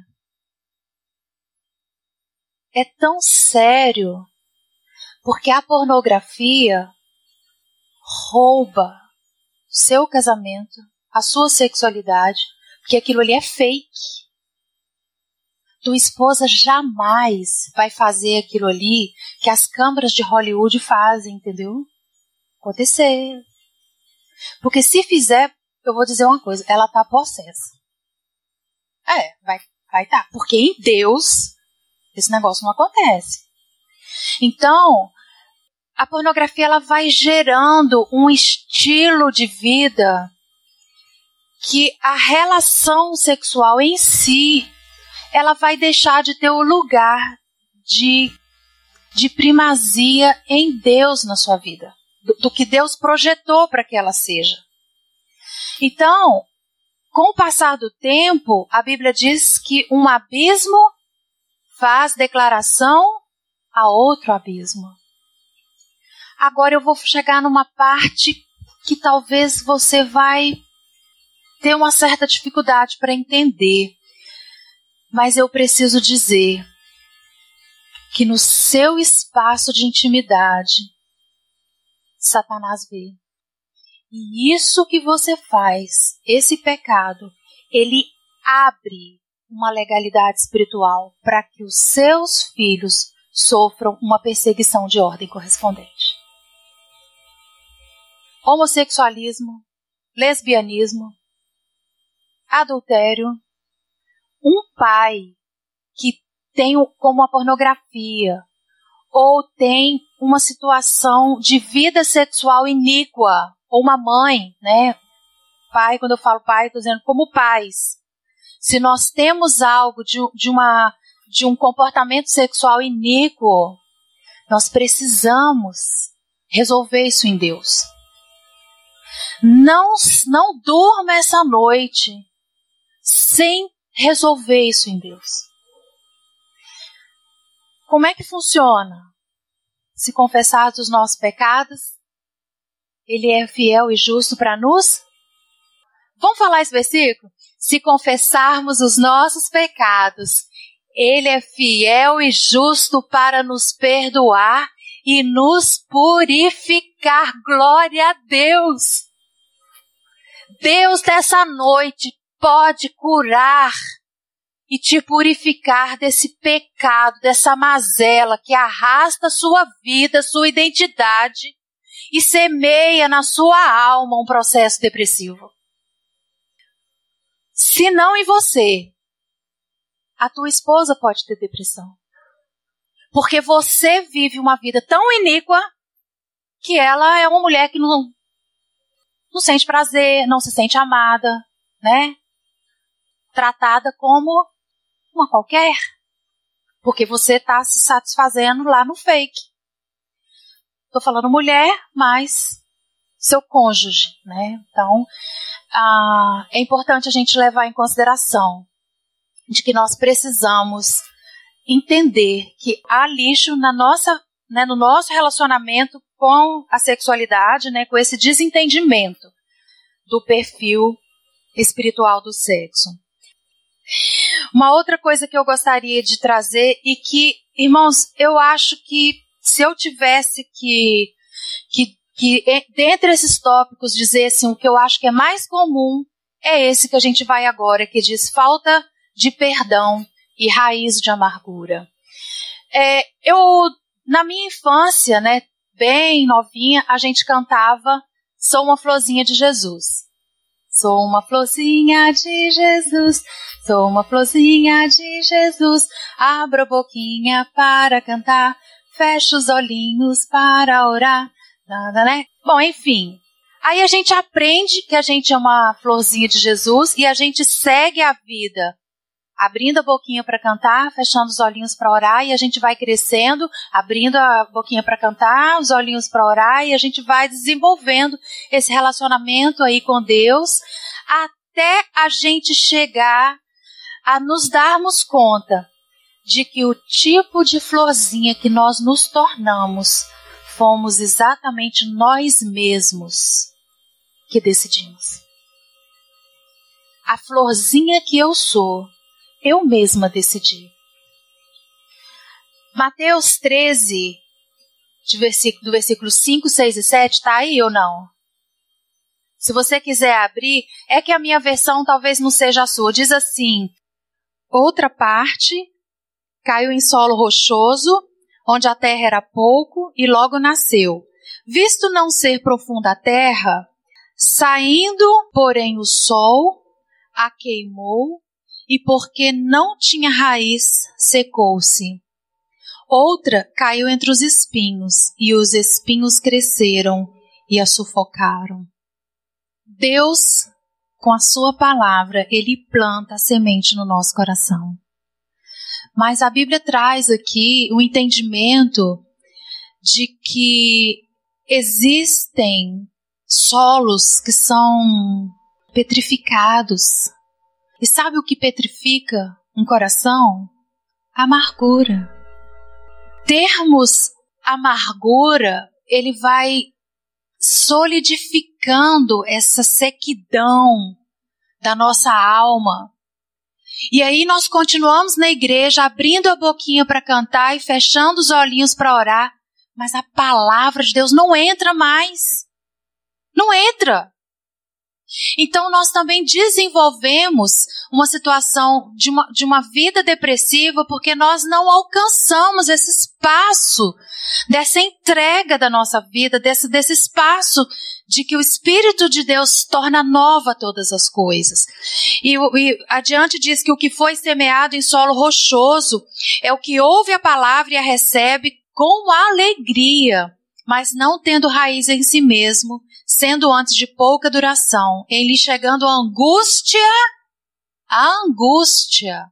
[SPEAKER 1] É tão sério, porque a pornografia rouba seu casamento, a sua sexualidade, porque aquilo ali é fake. Tua esposa jamais vai fazer aquilo ali que as câmaras de Hollywood fazem, entendeu? Acontecer. Porque se fizer, eu vou dizer uma coisa, ela tá possessa. É, vai vai tá. Porque em Deus esse negócio não acontece. Então, a pornografia ela vai gerando um estilo de vida que a relação sexual em si ela vai deixar de ter o lugar de, de primazia em Deus na sua vida, do, do que Deus projetou para que ela seja. Então, com o passar do tempo, a Bíblia diz que um abismo faz declaração a outro abismo. Agora eu vou chegar numa parte que talvez você vai ter uma certa dificuldade para entender. Mas eu preciso dizer que no seu espaço de intimidade, Satanás vê. E isso que você faz, esse pecado, ele abre uma legalidade espiritual para que os seus filhos sofram uma perseguição de ordem correspondente homossexualismo, lesbianismo, adultério. Um pai que tem como a pornografia ou tem uma situação de vida sexual iníqua, ou uma mãe, né? Pai, quando eu falo pai, estou dizendo como pais. Se nós temos algo de, de, uma, de um comportamento sexual iníquo, nós precisamos resolver isso em Deus. Não, não durma essa noite sem resolver isso em Deus. Como é que funciona? Se confessarmos os nossos pecados, Ele é fiel e justo para nos. Vamos falar esse versículo? Se confessarmos os nossos pecados, Ele é fiel e justo para nos perdoar e nos purificar. Glória a Deus! Deus dessa noite pode curar e te purificar desse pecado, dessa mazela que arrasta sua vida, sua identidade e semeia na sua alma um processo depressivo. Se não em você, a tua esposa pode ter depressão. Porque você vive uma vida tão iníqua que ela é uma mulher que não não sente prazer, não se sente amada, né? Tratada como uma qualquer. Porque você está se satisfazendo lá no fake. Estou falando mulher, mas seu cônjuge, né? Então, ah, é importante a gente levar em consideração de que nós precisamos entender que há lixo na nossa, né, no nosso relacionamento com a sexualidade, né, com esse desentendimento do perfil espiritual do sexo. Uma outra coisa que eu gostaria de trazer e que, irmãos, eu acho que se eu tivesse que, que, que dentre esses tópicos dizer assim, o que eu acho que é mais comum é esse que a gente vai agora, que diz falta de perdão e raiz de amargura. É, eu, na minha infância, né, bem novinha, a gente cantava Sou uma florzinha de Jesus. Sou uma florzinha de Jesus, sou uma florzinha de Jesus. Abra a boquinha para cantar, fecha os olhinhos para orar. Nada, né? Bom, enfim. Aí a gente aprende que a gente é uma florzinha de Jesus e a gente segue a vida abrindo a boquinha para cantar, fechando os olhinhos para orar e a gente vai crescendo, abrindo a boquinha para cantar, os olhinhos para orar e a gente vai desenvolvendo esse relacionamento aí com Deus até a gente chegar a nos darmos conta de que o tipo de florzinha que nós nos tornamos fomos exatamente nós mesmos que decidimos. A florzinha que eu sou eu mesma decidi. Mateus 13, versículo, do versículo 5, 6 e 7, está aí ou não? Se você quiser abrir, é que a minha versão talvez não seja a sua. Diz assim: outra parte caiu em solo rochoso, onde a terra era pouco, e logo nasceu. Visto não ser profunda a terra, saindo, porém, o sol a queimou e porque não tinha raiz, secou-se. Outra caiu entre os espinhos, e os espinhos cresceram e a sufocaram. Deus, com a sua palavra, ele planta a semente no nosso coração. Mas a Bíblia traz aqui o entendimento de que existem solos que são petrificados, e sabe o que petrifica um coração? Amargura. Termos amargura, ele vai solidificando essa sequidão da nossa alma. E aí nós continuamos na igreja abrindo a boquinha para cantar e fechando os olhinhos para orar, mas a palavra de Deus não entra mais. Não entra. Então, nós também desenvolvemos uma situação de uma, de uma vida depressiva porque nós não alcançamos esse espaço dessa entrega da nossa vida, desse, desse espaço de que o Espírito de Deus torna nova todas as coisas. E, e adiante diz que o que foi semeado em solo rochoso é o que ouve a palavra e a recebe com alegria, mas não tendo raiz em si mesmo sendo antes de pouca duração, em lhe chegando a angústia, a angústia,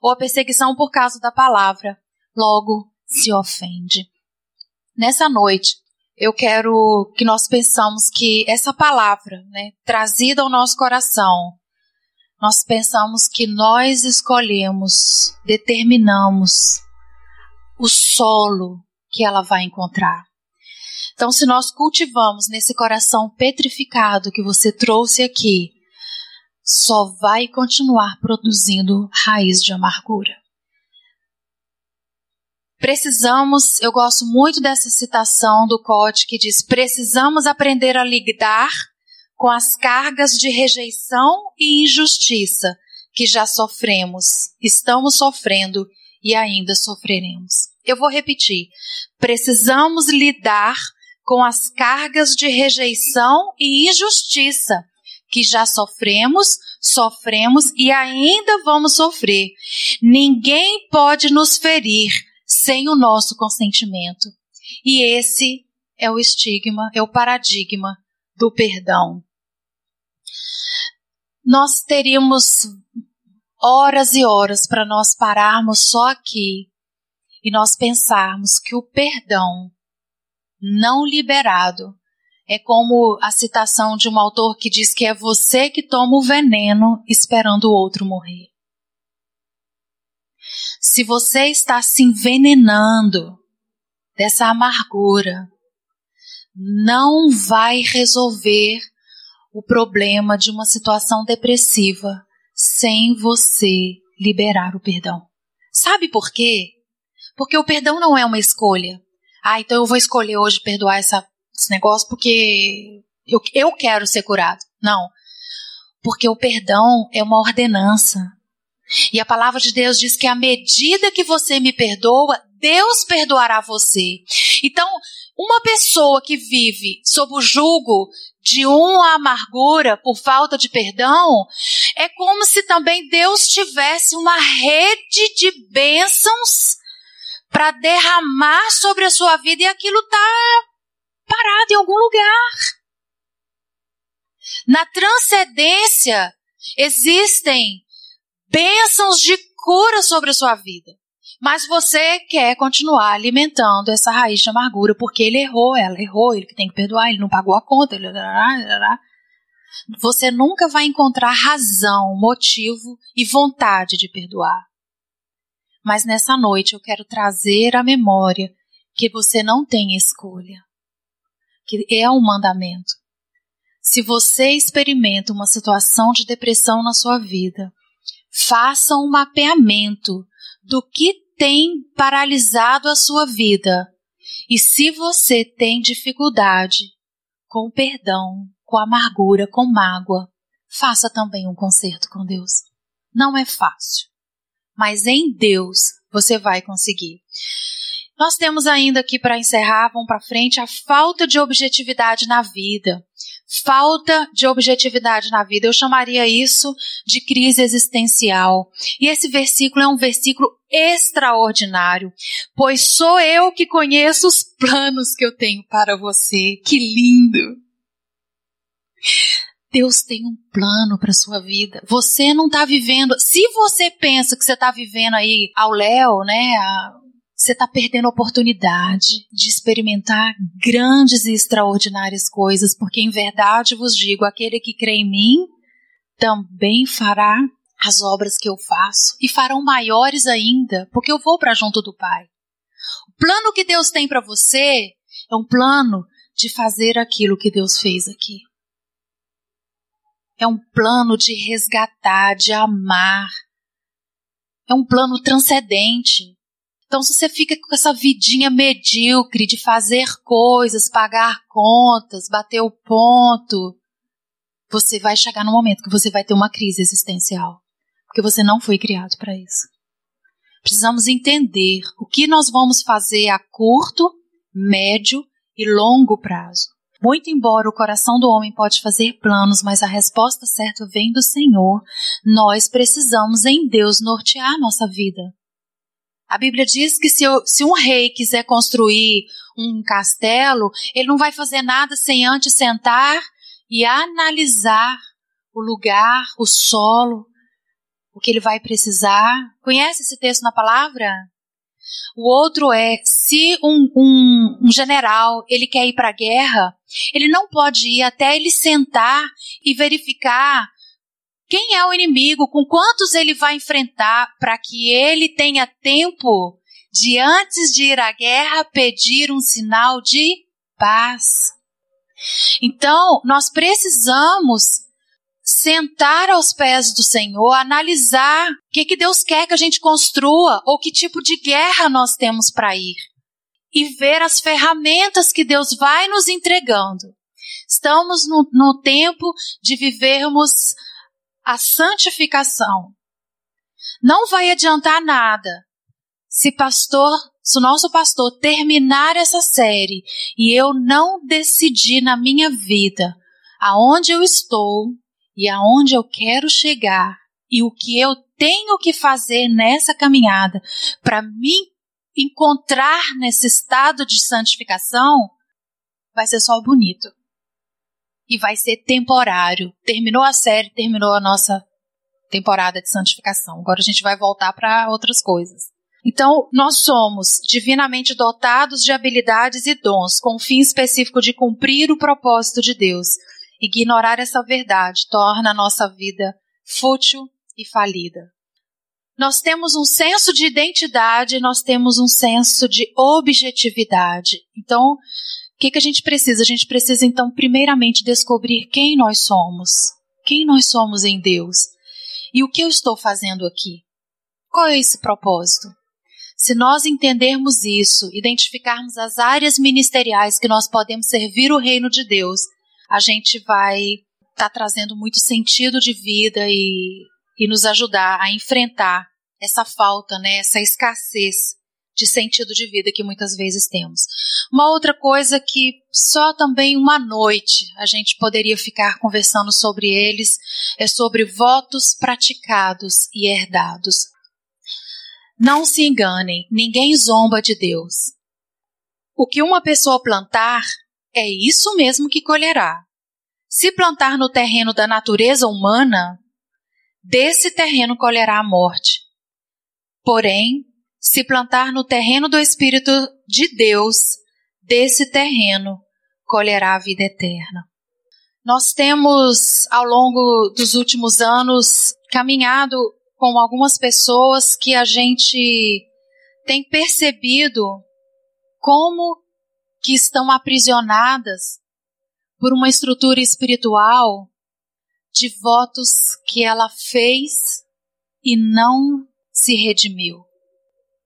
[SPEAKER 1] ou a perseguição por causa da palavra, logo se ofende. Nessa noite, eu quero que nós pensamos que essa palavra, né, trazida ao nosso coração, nós pensamos que nós escolhemos, determinamos o solo que ela vai encontrar. Então, se nós cultivamos nesse coração petrificado que você trouxe aqui, só vai continuar produzindo raiz de amargura. Precisamos, eu gosto muito dessa citação do Cote que diz: precisamos aprender a lidar com as cargas de rejeição e injustiça que já sofremos, estamos sofrendo e ainda sofreremos. Eu vou repetir. Precisamos lidar com as cargas de rejeição e injustiça que já sofremos, sofremos e ainda vamos sofrer. Ninguém pode nos ferir sem o nosso consentimento. E esse é o estigma, é o paradigma do perdão. Nós teríamos horas e horas para nós pararmos só aqui e nós pensarmos que o perdão não liberado é como a citação de um autor que diz que é você que toma o veneno esperando o outro morrer. Se você está se envenenando dessa amargura, não vai resolver o problema de uma situação depressiva sem você liberar o perdão. Sabe por quê? Porque o perdão não é uma escolha. Ah, então eu vou escolher hoje perdoar essa, esse negócio porque eu, eu quero ser curado. Não. Porque o perdão é uma ordenança. E a palavra de Deus diz que à medida que você me perdoa, Deus perdoará você. Então, uma pessoa que vive sob o jugo de uma amargura por falta de perdão, é como se também Deus tivesse uma rede de bênçãos para derramar sobre a sua vida e aquilo está parado em algum lugar. Na transcendência existem bênçãos de cura sobre a sua vida. Mas você quer continuar alimentando essa raiz de amargura porque ele errou, ela errou, ele tem que perdoar, ele não pagou a conta. Ele... Você nunca vai encontrar razão, motivo e vontade de perdoar. Mas nessa noite eu quero trazer à memória que você não tem escolha, que é um mandamento. Se você experimenta uma situação de depressão na sua vida, faça um mapeamento do que tem paralisado a sua vida. E se você tem dificuldade com perdão, com amargura, com mágoa, faça também um concerto com Deus. Não é fácil, mas em Deus você vai conseguir. Nós temos ainda aqui para encerrar, vamos para frente, a falta de objetividade na vida falta de objetividade na vida. Eu chamaria isso de crise existencial. E esse versículo é um versículo extraordinário, pois sou eu que conheço os planos que eu tenho para você. Que lindo! Deus tem um plano para sua vida. Você não está vivendo. Se você pensa que você está vivendo aí ao léu, né, a, você está perdendo a oportunidade de experimentar grandes e extraordinárias coisas, porque em verdade vos digo: aquele que crê em mim também fará as obras que eu faço e farão maiores ainda, porque eu vou para junto do Pai. O plano que Deus tem para você é um plano de fazer aquilo que Deus fez aqui. É um plano de resgatar, de amar. É um plano transcendente. Então, se você fica com essa vidinha medíocre de fazer coisas, pagar contas, bater o ponto, você vai chegar no momento que você vai ter uma crise existencial. Porque você não foi criado para isso. Precisamos entender o que nós vamos fazer a curto, médio e longo prazo. Muito embora o coração do homem pode fazer planos, mas a resposta certa vem do Senhor, nós precisamos em Deus nortear nossa vida. A Bíblia diz que se, eu, se, um rei quiser construir um castelo, ele não vai fazer nada sem antes sentar e analisar o lugar, o solo, o que ele vai precisar. Conhece esse texto na palavra? O outro é, se um, um, um general ele quer ir para a guerra, ele não pode ir até ele sentar e verificar quem é o inimigo? Com quantos ele vai enfrentar para que ele tenha tempo de, antes de ir à guerra, pedir um sinal de paz? Então, nós precisamos sentar aos pés do Senhor, analisar o que, que Deus quer que a gente construa ou que tipo de guerra nós temos para ir e ver as ferramentas que Deus vai nos entregando. Estamos no, no tempo de vivermos a santificação. Não vai adiantar nada se pastor, se o nosso pastor terminar essa série e eu não decidir na minha vida aonde eu estou e aonde eu quero chegar e o que eu tenho que fazer nessa caminhada para me encontrar nesse estado de santificação, vai ser só bonito e vai ser temporário. Terminou a série, terminou a nossa temporada de santificação. Agora a gente vai voltar para outras coisas. Então, nós somos divinamente dotados de habilidades e dons com o fim específico de cumprir o propósito de Deus. Ignorar essa verdade torna a nossa vida fútil e falida. Nós temos um senso de identidade, nós temos um senso de objetividade. Então, o que, que a gente precisa? A gente precisa, então, primeiramente descobrir quem nós somos. Quem nós somos em Deus. E o que eu estou fazendo aqui? Qual é esse propósito? Se nós entendermos isso, identificarmos as áreas ministeriais que nós podemos servir o reino de Deus, a gente vai estar tá trazendo muito sentido de vida e, e nos ajudar a enfrentar essa falta, né, essa escassez de sentido de vida que muitas vezes temos. Uma outra coisa que só também uma noite a gente poderia ficar conversando sobre eles é sobre votos praticados e herdados. Não se enganem, ninguém zomba de Deus. O que uma pessoa plantar é isso mesmo que colherá. Se plantar no terreno da natureza humana, desse terreno colherá a morte. Porém, se plantar no terreno do Espírito de Deus, desse terreno colherá a vida eterna. Nós temos, ao longo dos últimos anos, caminhado com algumas pessoas que a gente tem percebido como que estão aprisionadas por uma estrutura espiritual de votos que ela fez e não se redimiu.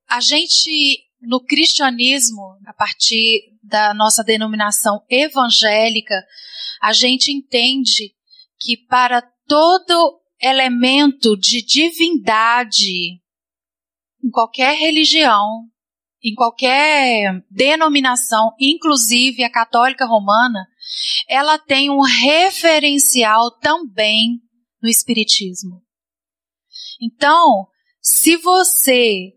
[SPEAKER 1] A gente, no cristianismo, a partir da nossa denominação evangélica, a gente entende que para todo elemento de divindade em qualquer religião, em qualquer denominação, inclusive a católica romana, ela tem um referencial também no espiritismo. Então, se você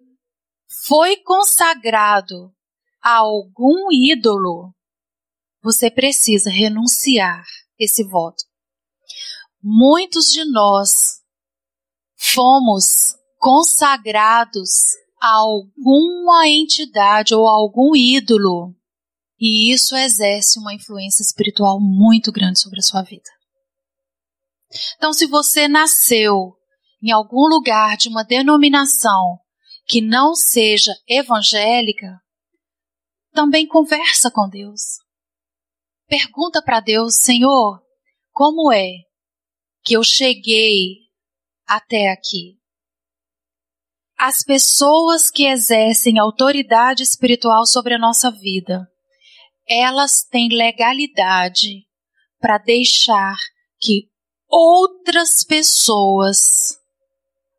[SPEAKER 1] foi consagrado a algum ídolo, você precisa renunciar esse voto muitos de nós fomos consagrados alguma entidade ou algum ídolo, e isso exerce uma influência espiritual muito grande sobre a sua vida. Então, se você nasceu em algum lugar de uma denominação que não seja evangélica, também conversa com Deus. Pergunta para Deus, Senhor, como é que eu cheguei até aqui. As pessoas que exercem autoridade espiritual sobre a nossa vida, elas têm legalidade para deixar que outras pessoas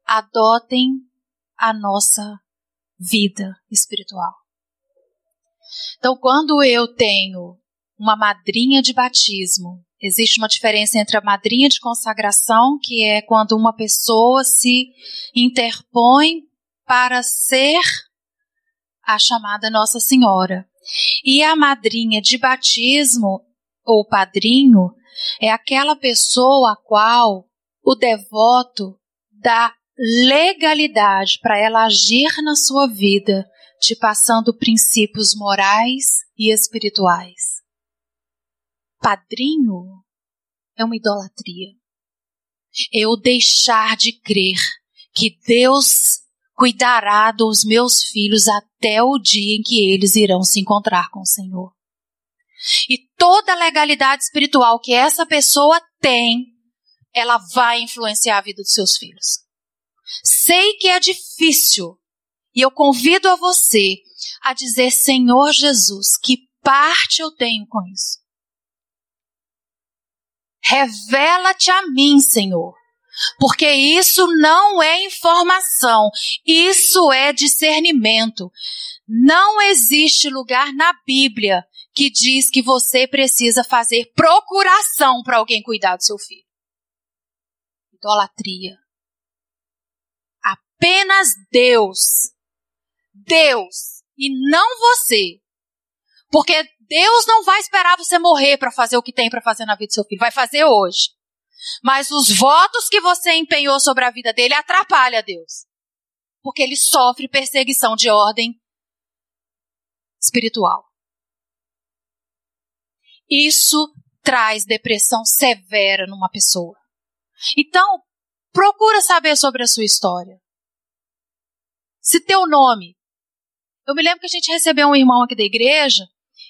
[SPEAKER 1] adotem a nossa vida espiritual. Então, quando eu tenho uma madrinha de batismo Existe uma diferença entre a madrinha de consagração, que é quando uma pessoa se interpõe para ser a chamada Nossa Senhora. E a madrinha de batismo, ou padrinho, é aquela pessoa a qual o devoto dá legalidade para ela agir na sua vida, te passando princípios morais e espirituais padrinho é uma idolatria. Eu deixar de crer que Deus cuidará dos meus filhos até o dia em que eles irão se encontrar com o Senhor. E toda a legalidade espiritual que essa pessoa tem, ela vai influenciar a vida dos seus filhos. Sei que é difícil, e eu convido a você a dizer: Senhor Jesus, que parte eu tenho com isso? Revela-te a mim, Senhor. Porque isso não é informação, isso é discernimento. Não existe lugar na Bíblia que diz que você precisa fazer procuração para alguém cuidar do seu filho. Idolatria. Apenas Deus. Deus. E não você. Porque Deus não vai esperar você morrer para fazer o que tem para fazer na vida do seu filho. Vai fazer hoje. Mas os votos que você empenhou sobre a vida dele atrapalha Deus. porque ele sofre perseguição de ordem espiritual. Isso traz depressão severa numa pessoa. Então, procura saber sobre a sua história. Se teu nome. Eu me lembro que a gente recebeu um irmão aqui da igreja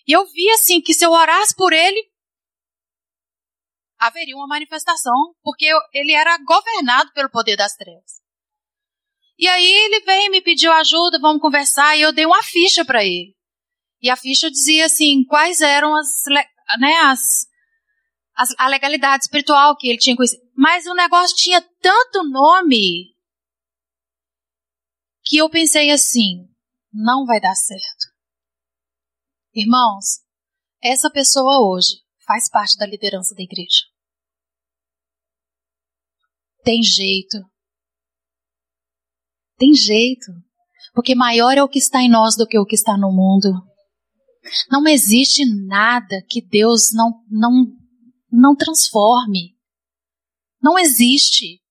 [SPEAKER 1] e eu vi assim que se eu orasse por ele, haveria uma manifestação, porque ele era governado pelo poder das trevas. E aí ele veio me pediu ajuda, vamos conversar, e eu dei uma ficha para ele. E a ficha dizia assim, quais eram as, né, as, as, a legalidade espiritual que ele tinha conhecido. Mas o negócio tinha tanto nome que eu pensei assim, não vai dar certo. Irmãos, essa pessoa hoje faz parte da liderança da igreja. Tem jeito. Tem jeito. Porque maior é o que está em nós do que o que está no mundo. Não existe nada que Deus não, não, não transforme. Não existe.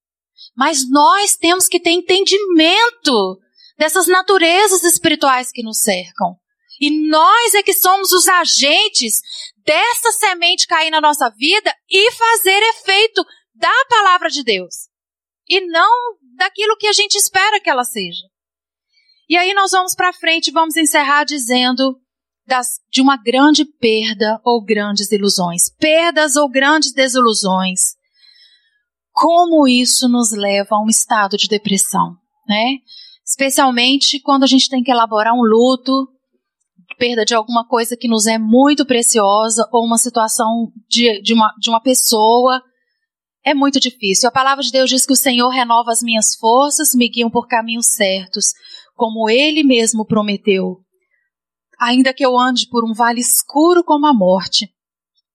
[SPEAKER 1] Mas nós temos que ter entendimento dessas naturezas espirituais que nos cercam. E nós é que somos os agentes dessa semente cair na nossa vida e fazer efeito da palavra de Deus. E não daquilo que a gente espera que ela seja. E aí nós vamos para frente e vamos encerrar dizendo das, de uma grande perda ou grandes ilusões. Perdas ou grandes desilusões. Como isso nos leva a um estado de depressão, né? Especialmente quando a gente tem que elaborar um luto, perda de alguma coisa que nos é muito preciosa ou uma situação de, de, uma, de uma pessoa. É muito difícil. A palavra de Deus diz que o Senhor renova as minhas forças, me guiam por caminhos certos, como Ele mesmo prometeu. Ainda que eu ande por um vale escuro como a morte,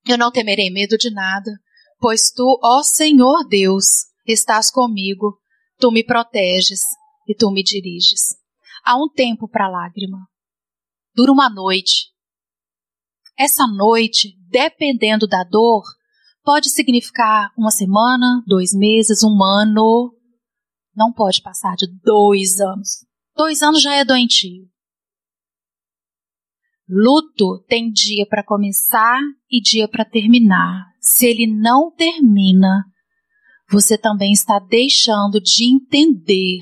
[SPEAKER 1] eu não temerei medo de nada, pois tu, ó Senhor Deus, estás comigo, tu me proteges e tu me diriges. Há um tempo para lágrima. Dura uma noite. Essa noite, dependendo da dor, pode significar uma semana, dois meses, um ano. Não pode passar de dois anos. Dois anos já é doentio. Luto tem dia para começar e dia para terminar. Se ele não termina, você também está deixando de entender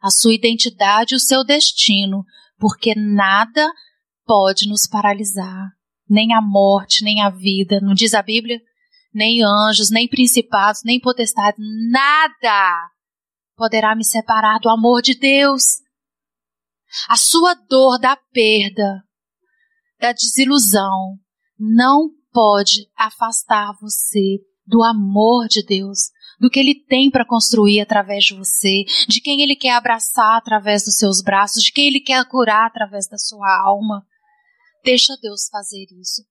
[SPEAKER 1] a sua identidade e o seu destino, porque nada pode nos paralisar, nem a morte, nem a vida, não diz a Bíblia? Nem anjos, nem principados, nem potestades, nada poderá me separar do amor de Deus. A sua dor da perda da desilusão não pode afastar você do amor de Deus, do que Ele tem para construir através de você, de quem Ele quer abraçar através dos seus braços, de quem Ele quer curar através da sua alma. Deixa Deus fazer isso.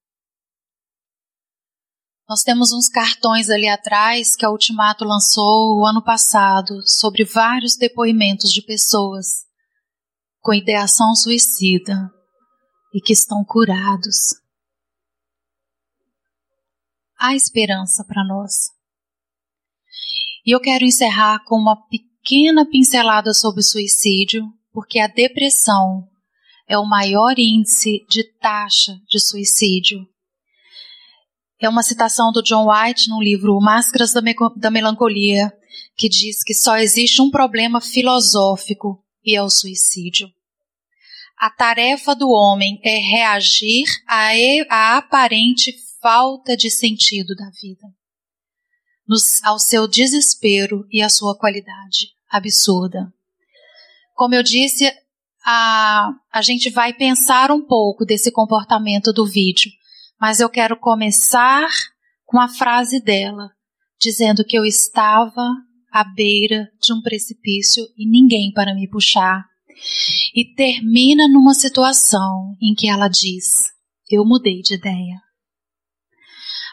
[SPEAKER 1] Nós temos uns cartões ali atrás que a Ultimato lançou o ano passado sobre vários depoimentos de pessoas com ideação suicida e que estão curados. Há esperança para nós. E eu quero encerrar com uma pequena pincelada sobre o suicídio, porque a depressão é o maior índice de taxa de suicídio. É uma citação do John White no livro Máscaras da, Me da Melancolia, que diz que só existe um problema filosófico e é o suicídio. A tarefa do homem é reagir à, à aparente falta de sentido da vida, nos, ao seu desespero e à sua qualidade absurda. Como eu disse, a, a gente vai pensar um pouco desse comportamento do vídeo, mas eu quero começar com a frase dela, dizendo que eu estava à beira de um precipício e ninguém para me puxar e termina numa situação em que ela diz: Eu mudei de ideia.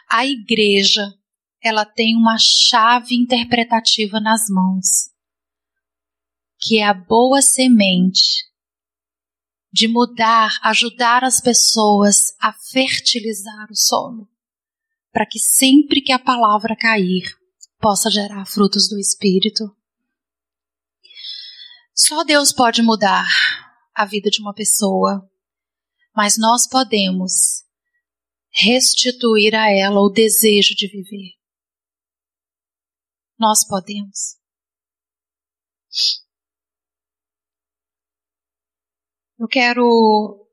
[SPEAKER 1] A igreja, ela tem uma chave interpretativa nas mãos, que é a boa semente de mudar, ajudar as pessoas a fertilizar o solo, para que sempre que a palavra cair, possa gerar frutos do Espírito. Só Deus pode mudar a vida de uma pessoa, mas nós podemos restituir a ela o desejo de viver. Nós podemos. Eu quero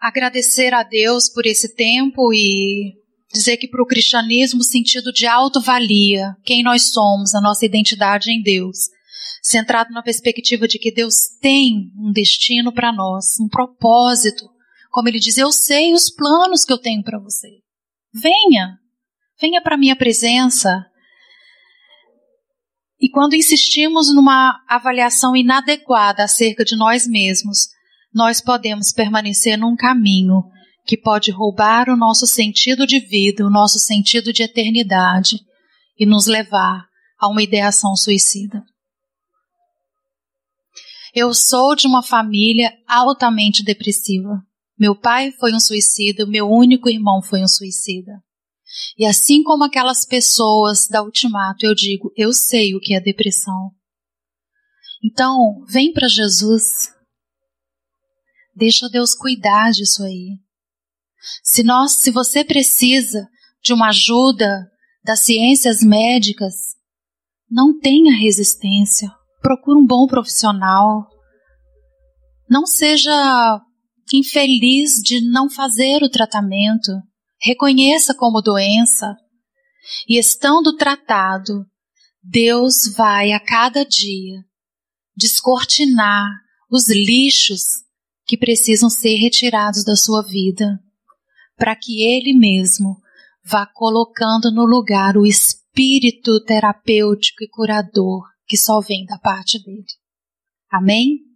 [SPEAKER 1] agradecer a Deus por esse tempo e dizer que para o cristianismo o sentido de autovalia, quem nós somos, a nossa identidade em Deus, centrado na perspectiva de que Deus tem um destino para nós, um propósito. Como ele diz, eu sei os planos que eu tenho para você. Venha, venha para minha presença. E quando insistimos numa avaliação inadequada acerca de nós mesmos, nós podemos permanecer num caminho que pode roubar o nosso sentido de vida, o nosso sentido de eternidade e nos levar a uma ideação suicida. Eu sou de uma família altamente depressiva. Meu pai foi um suicida, meu único irmão foi um suicida. E assim como aquelas pessoas da Ultimato, eu digo, eu sei o que é depressão. Então, vem para Jesus, Deixa Deus cuidar disso aí. Se nós, se você precisa de uma ajuda das ciências médicas, não tenha resistência. Procure um bom profissional. Não seja infeliz de não fazer o tratamento. Reconheça como doença. E estando tratado, Deus vai a cada dia descortinar os lixos que precisam ser retirados da sua vida, para que Ele mesmo vá colocando no lugar o espírito terapêutico e curador que só vem da parte dele. Amém?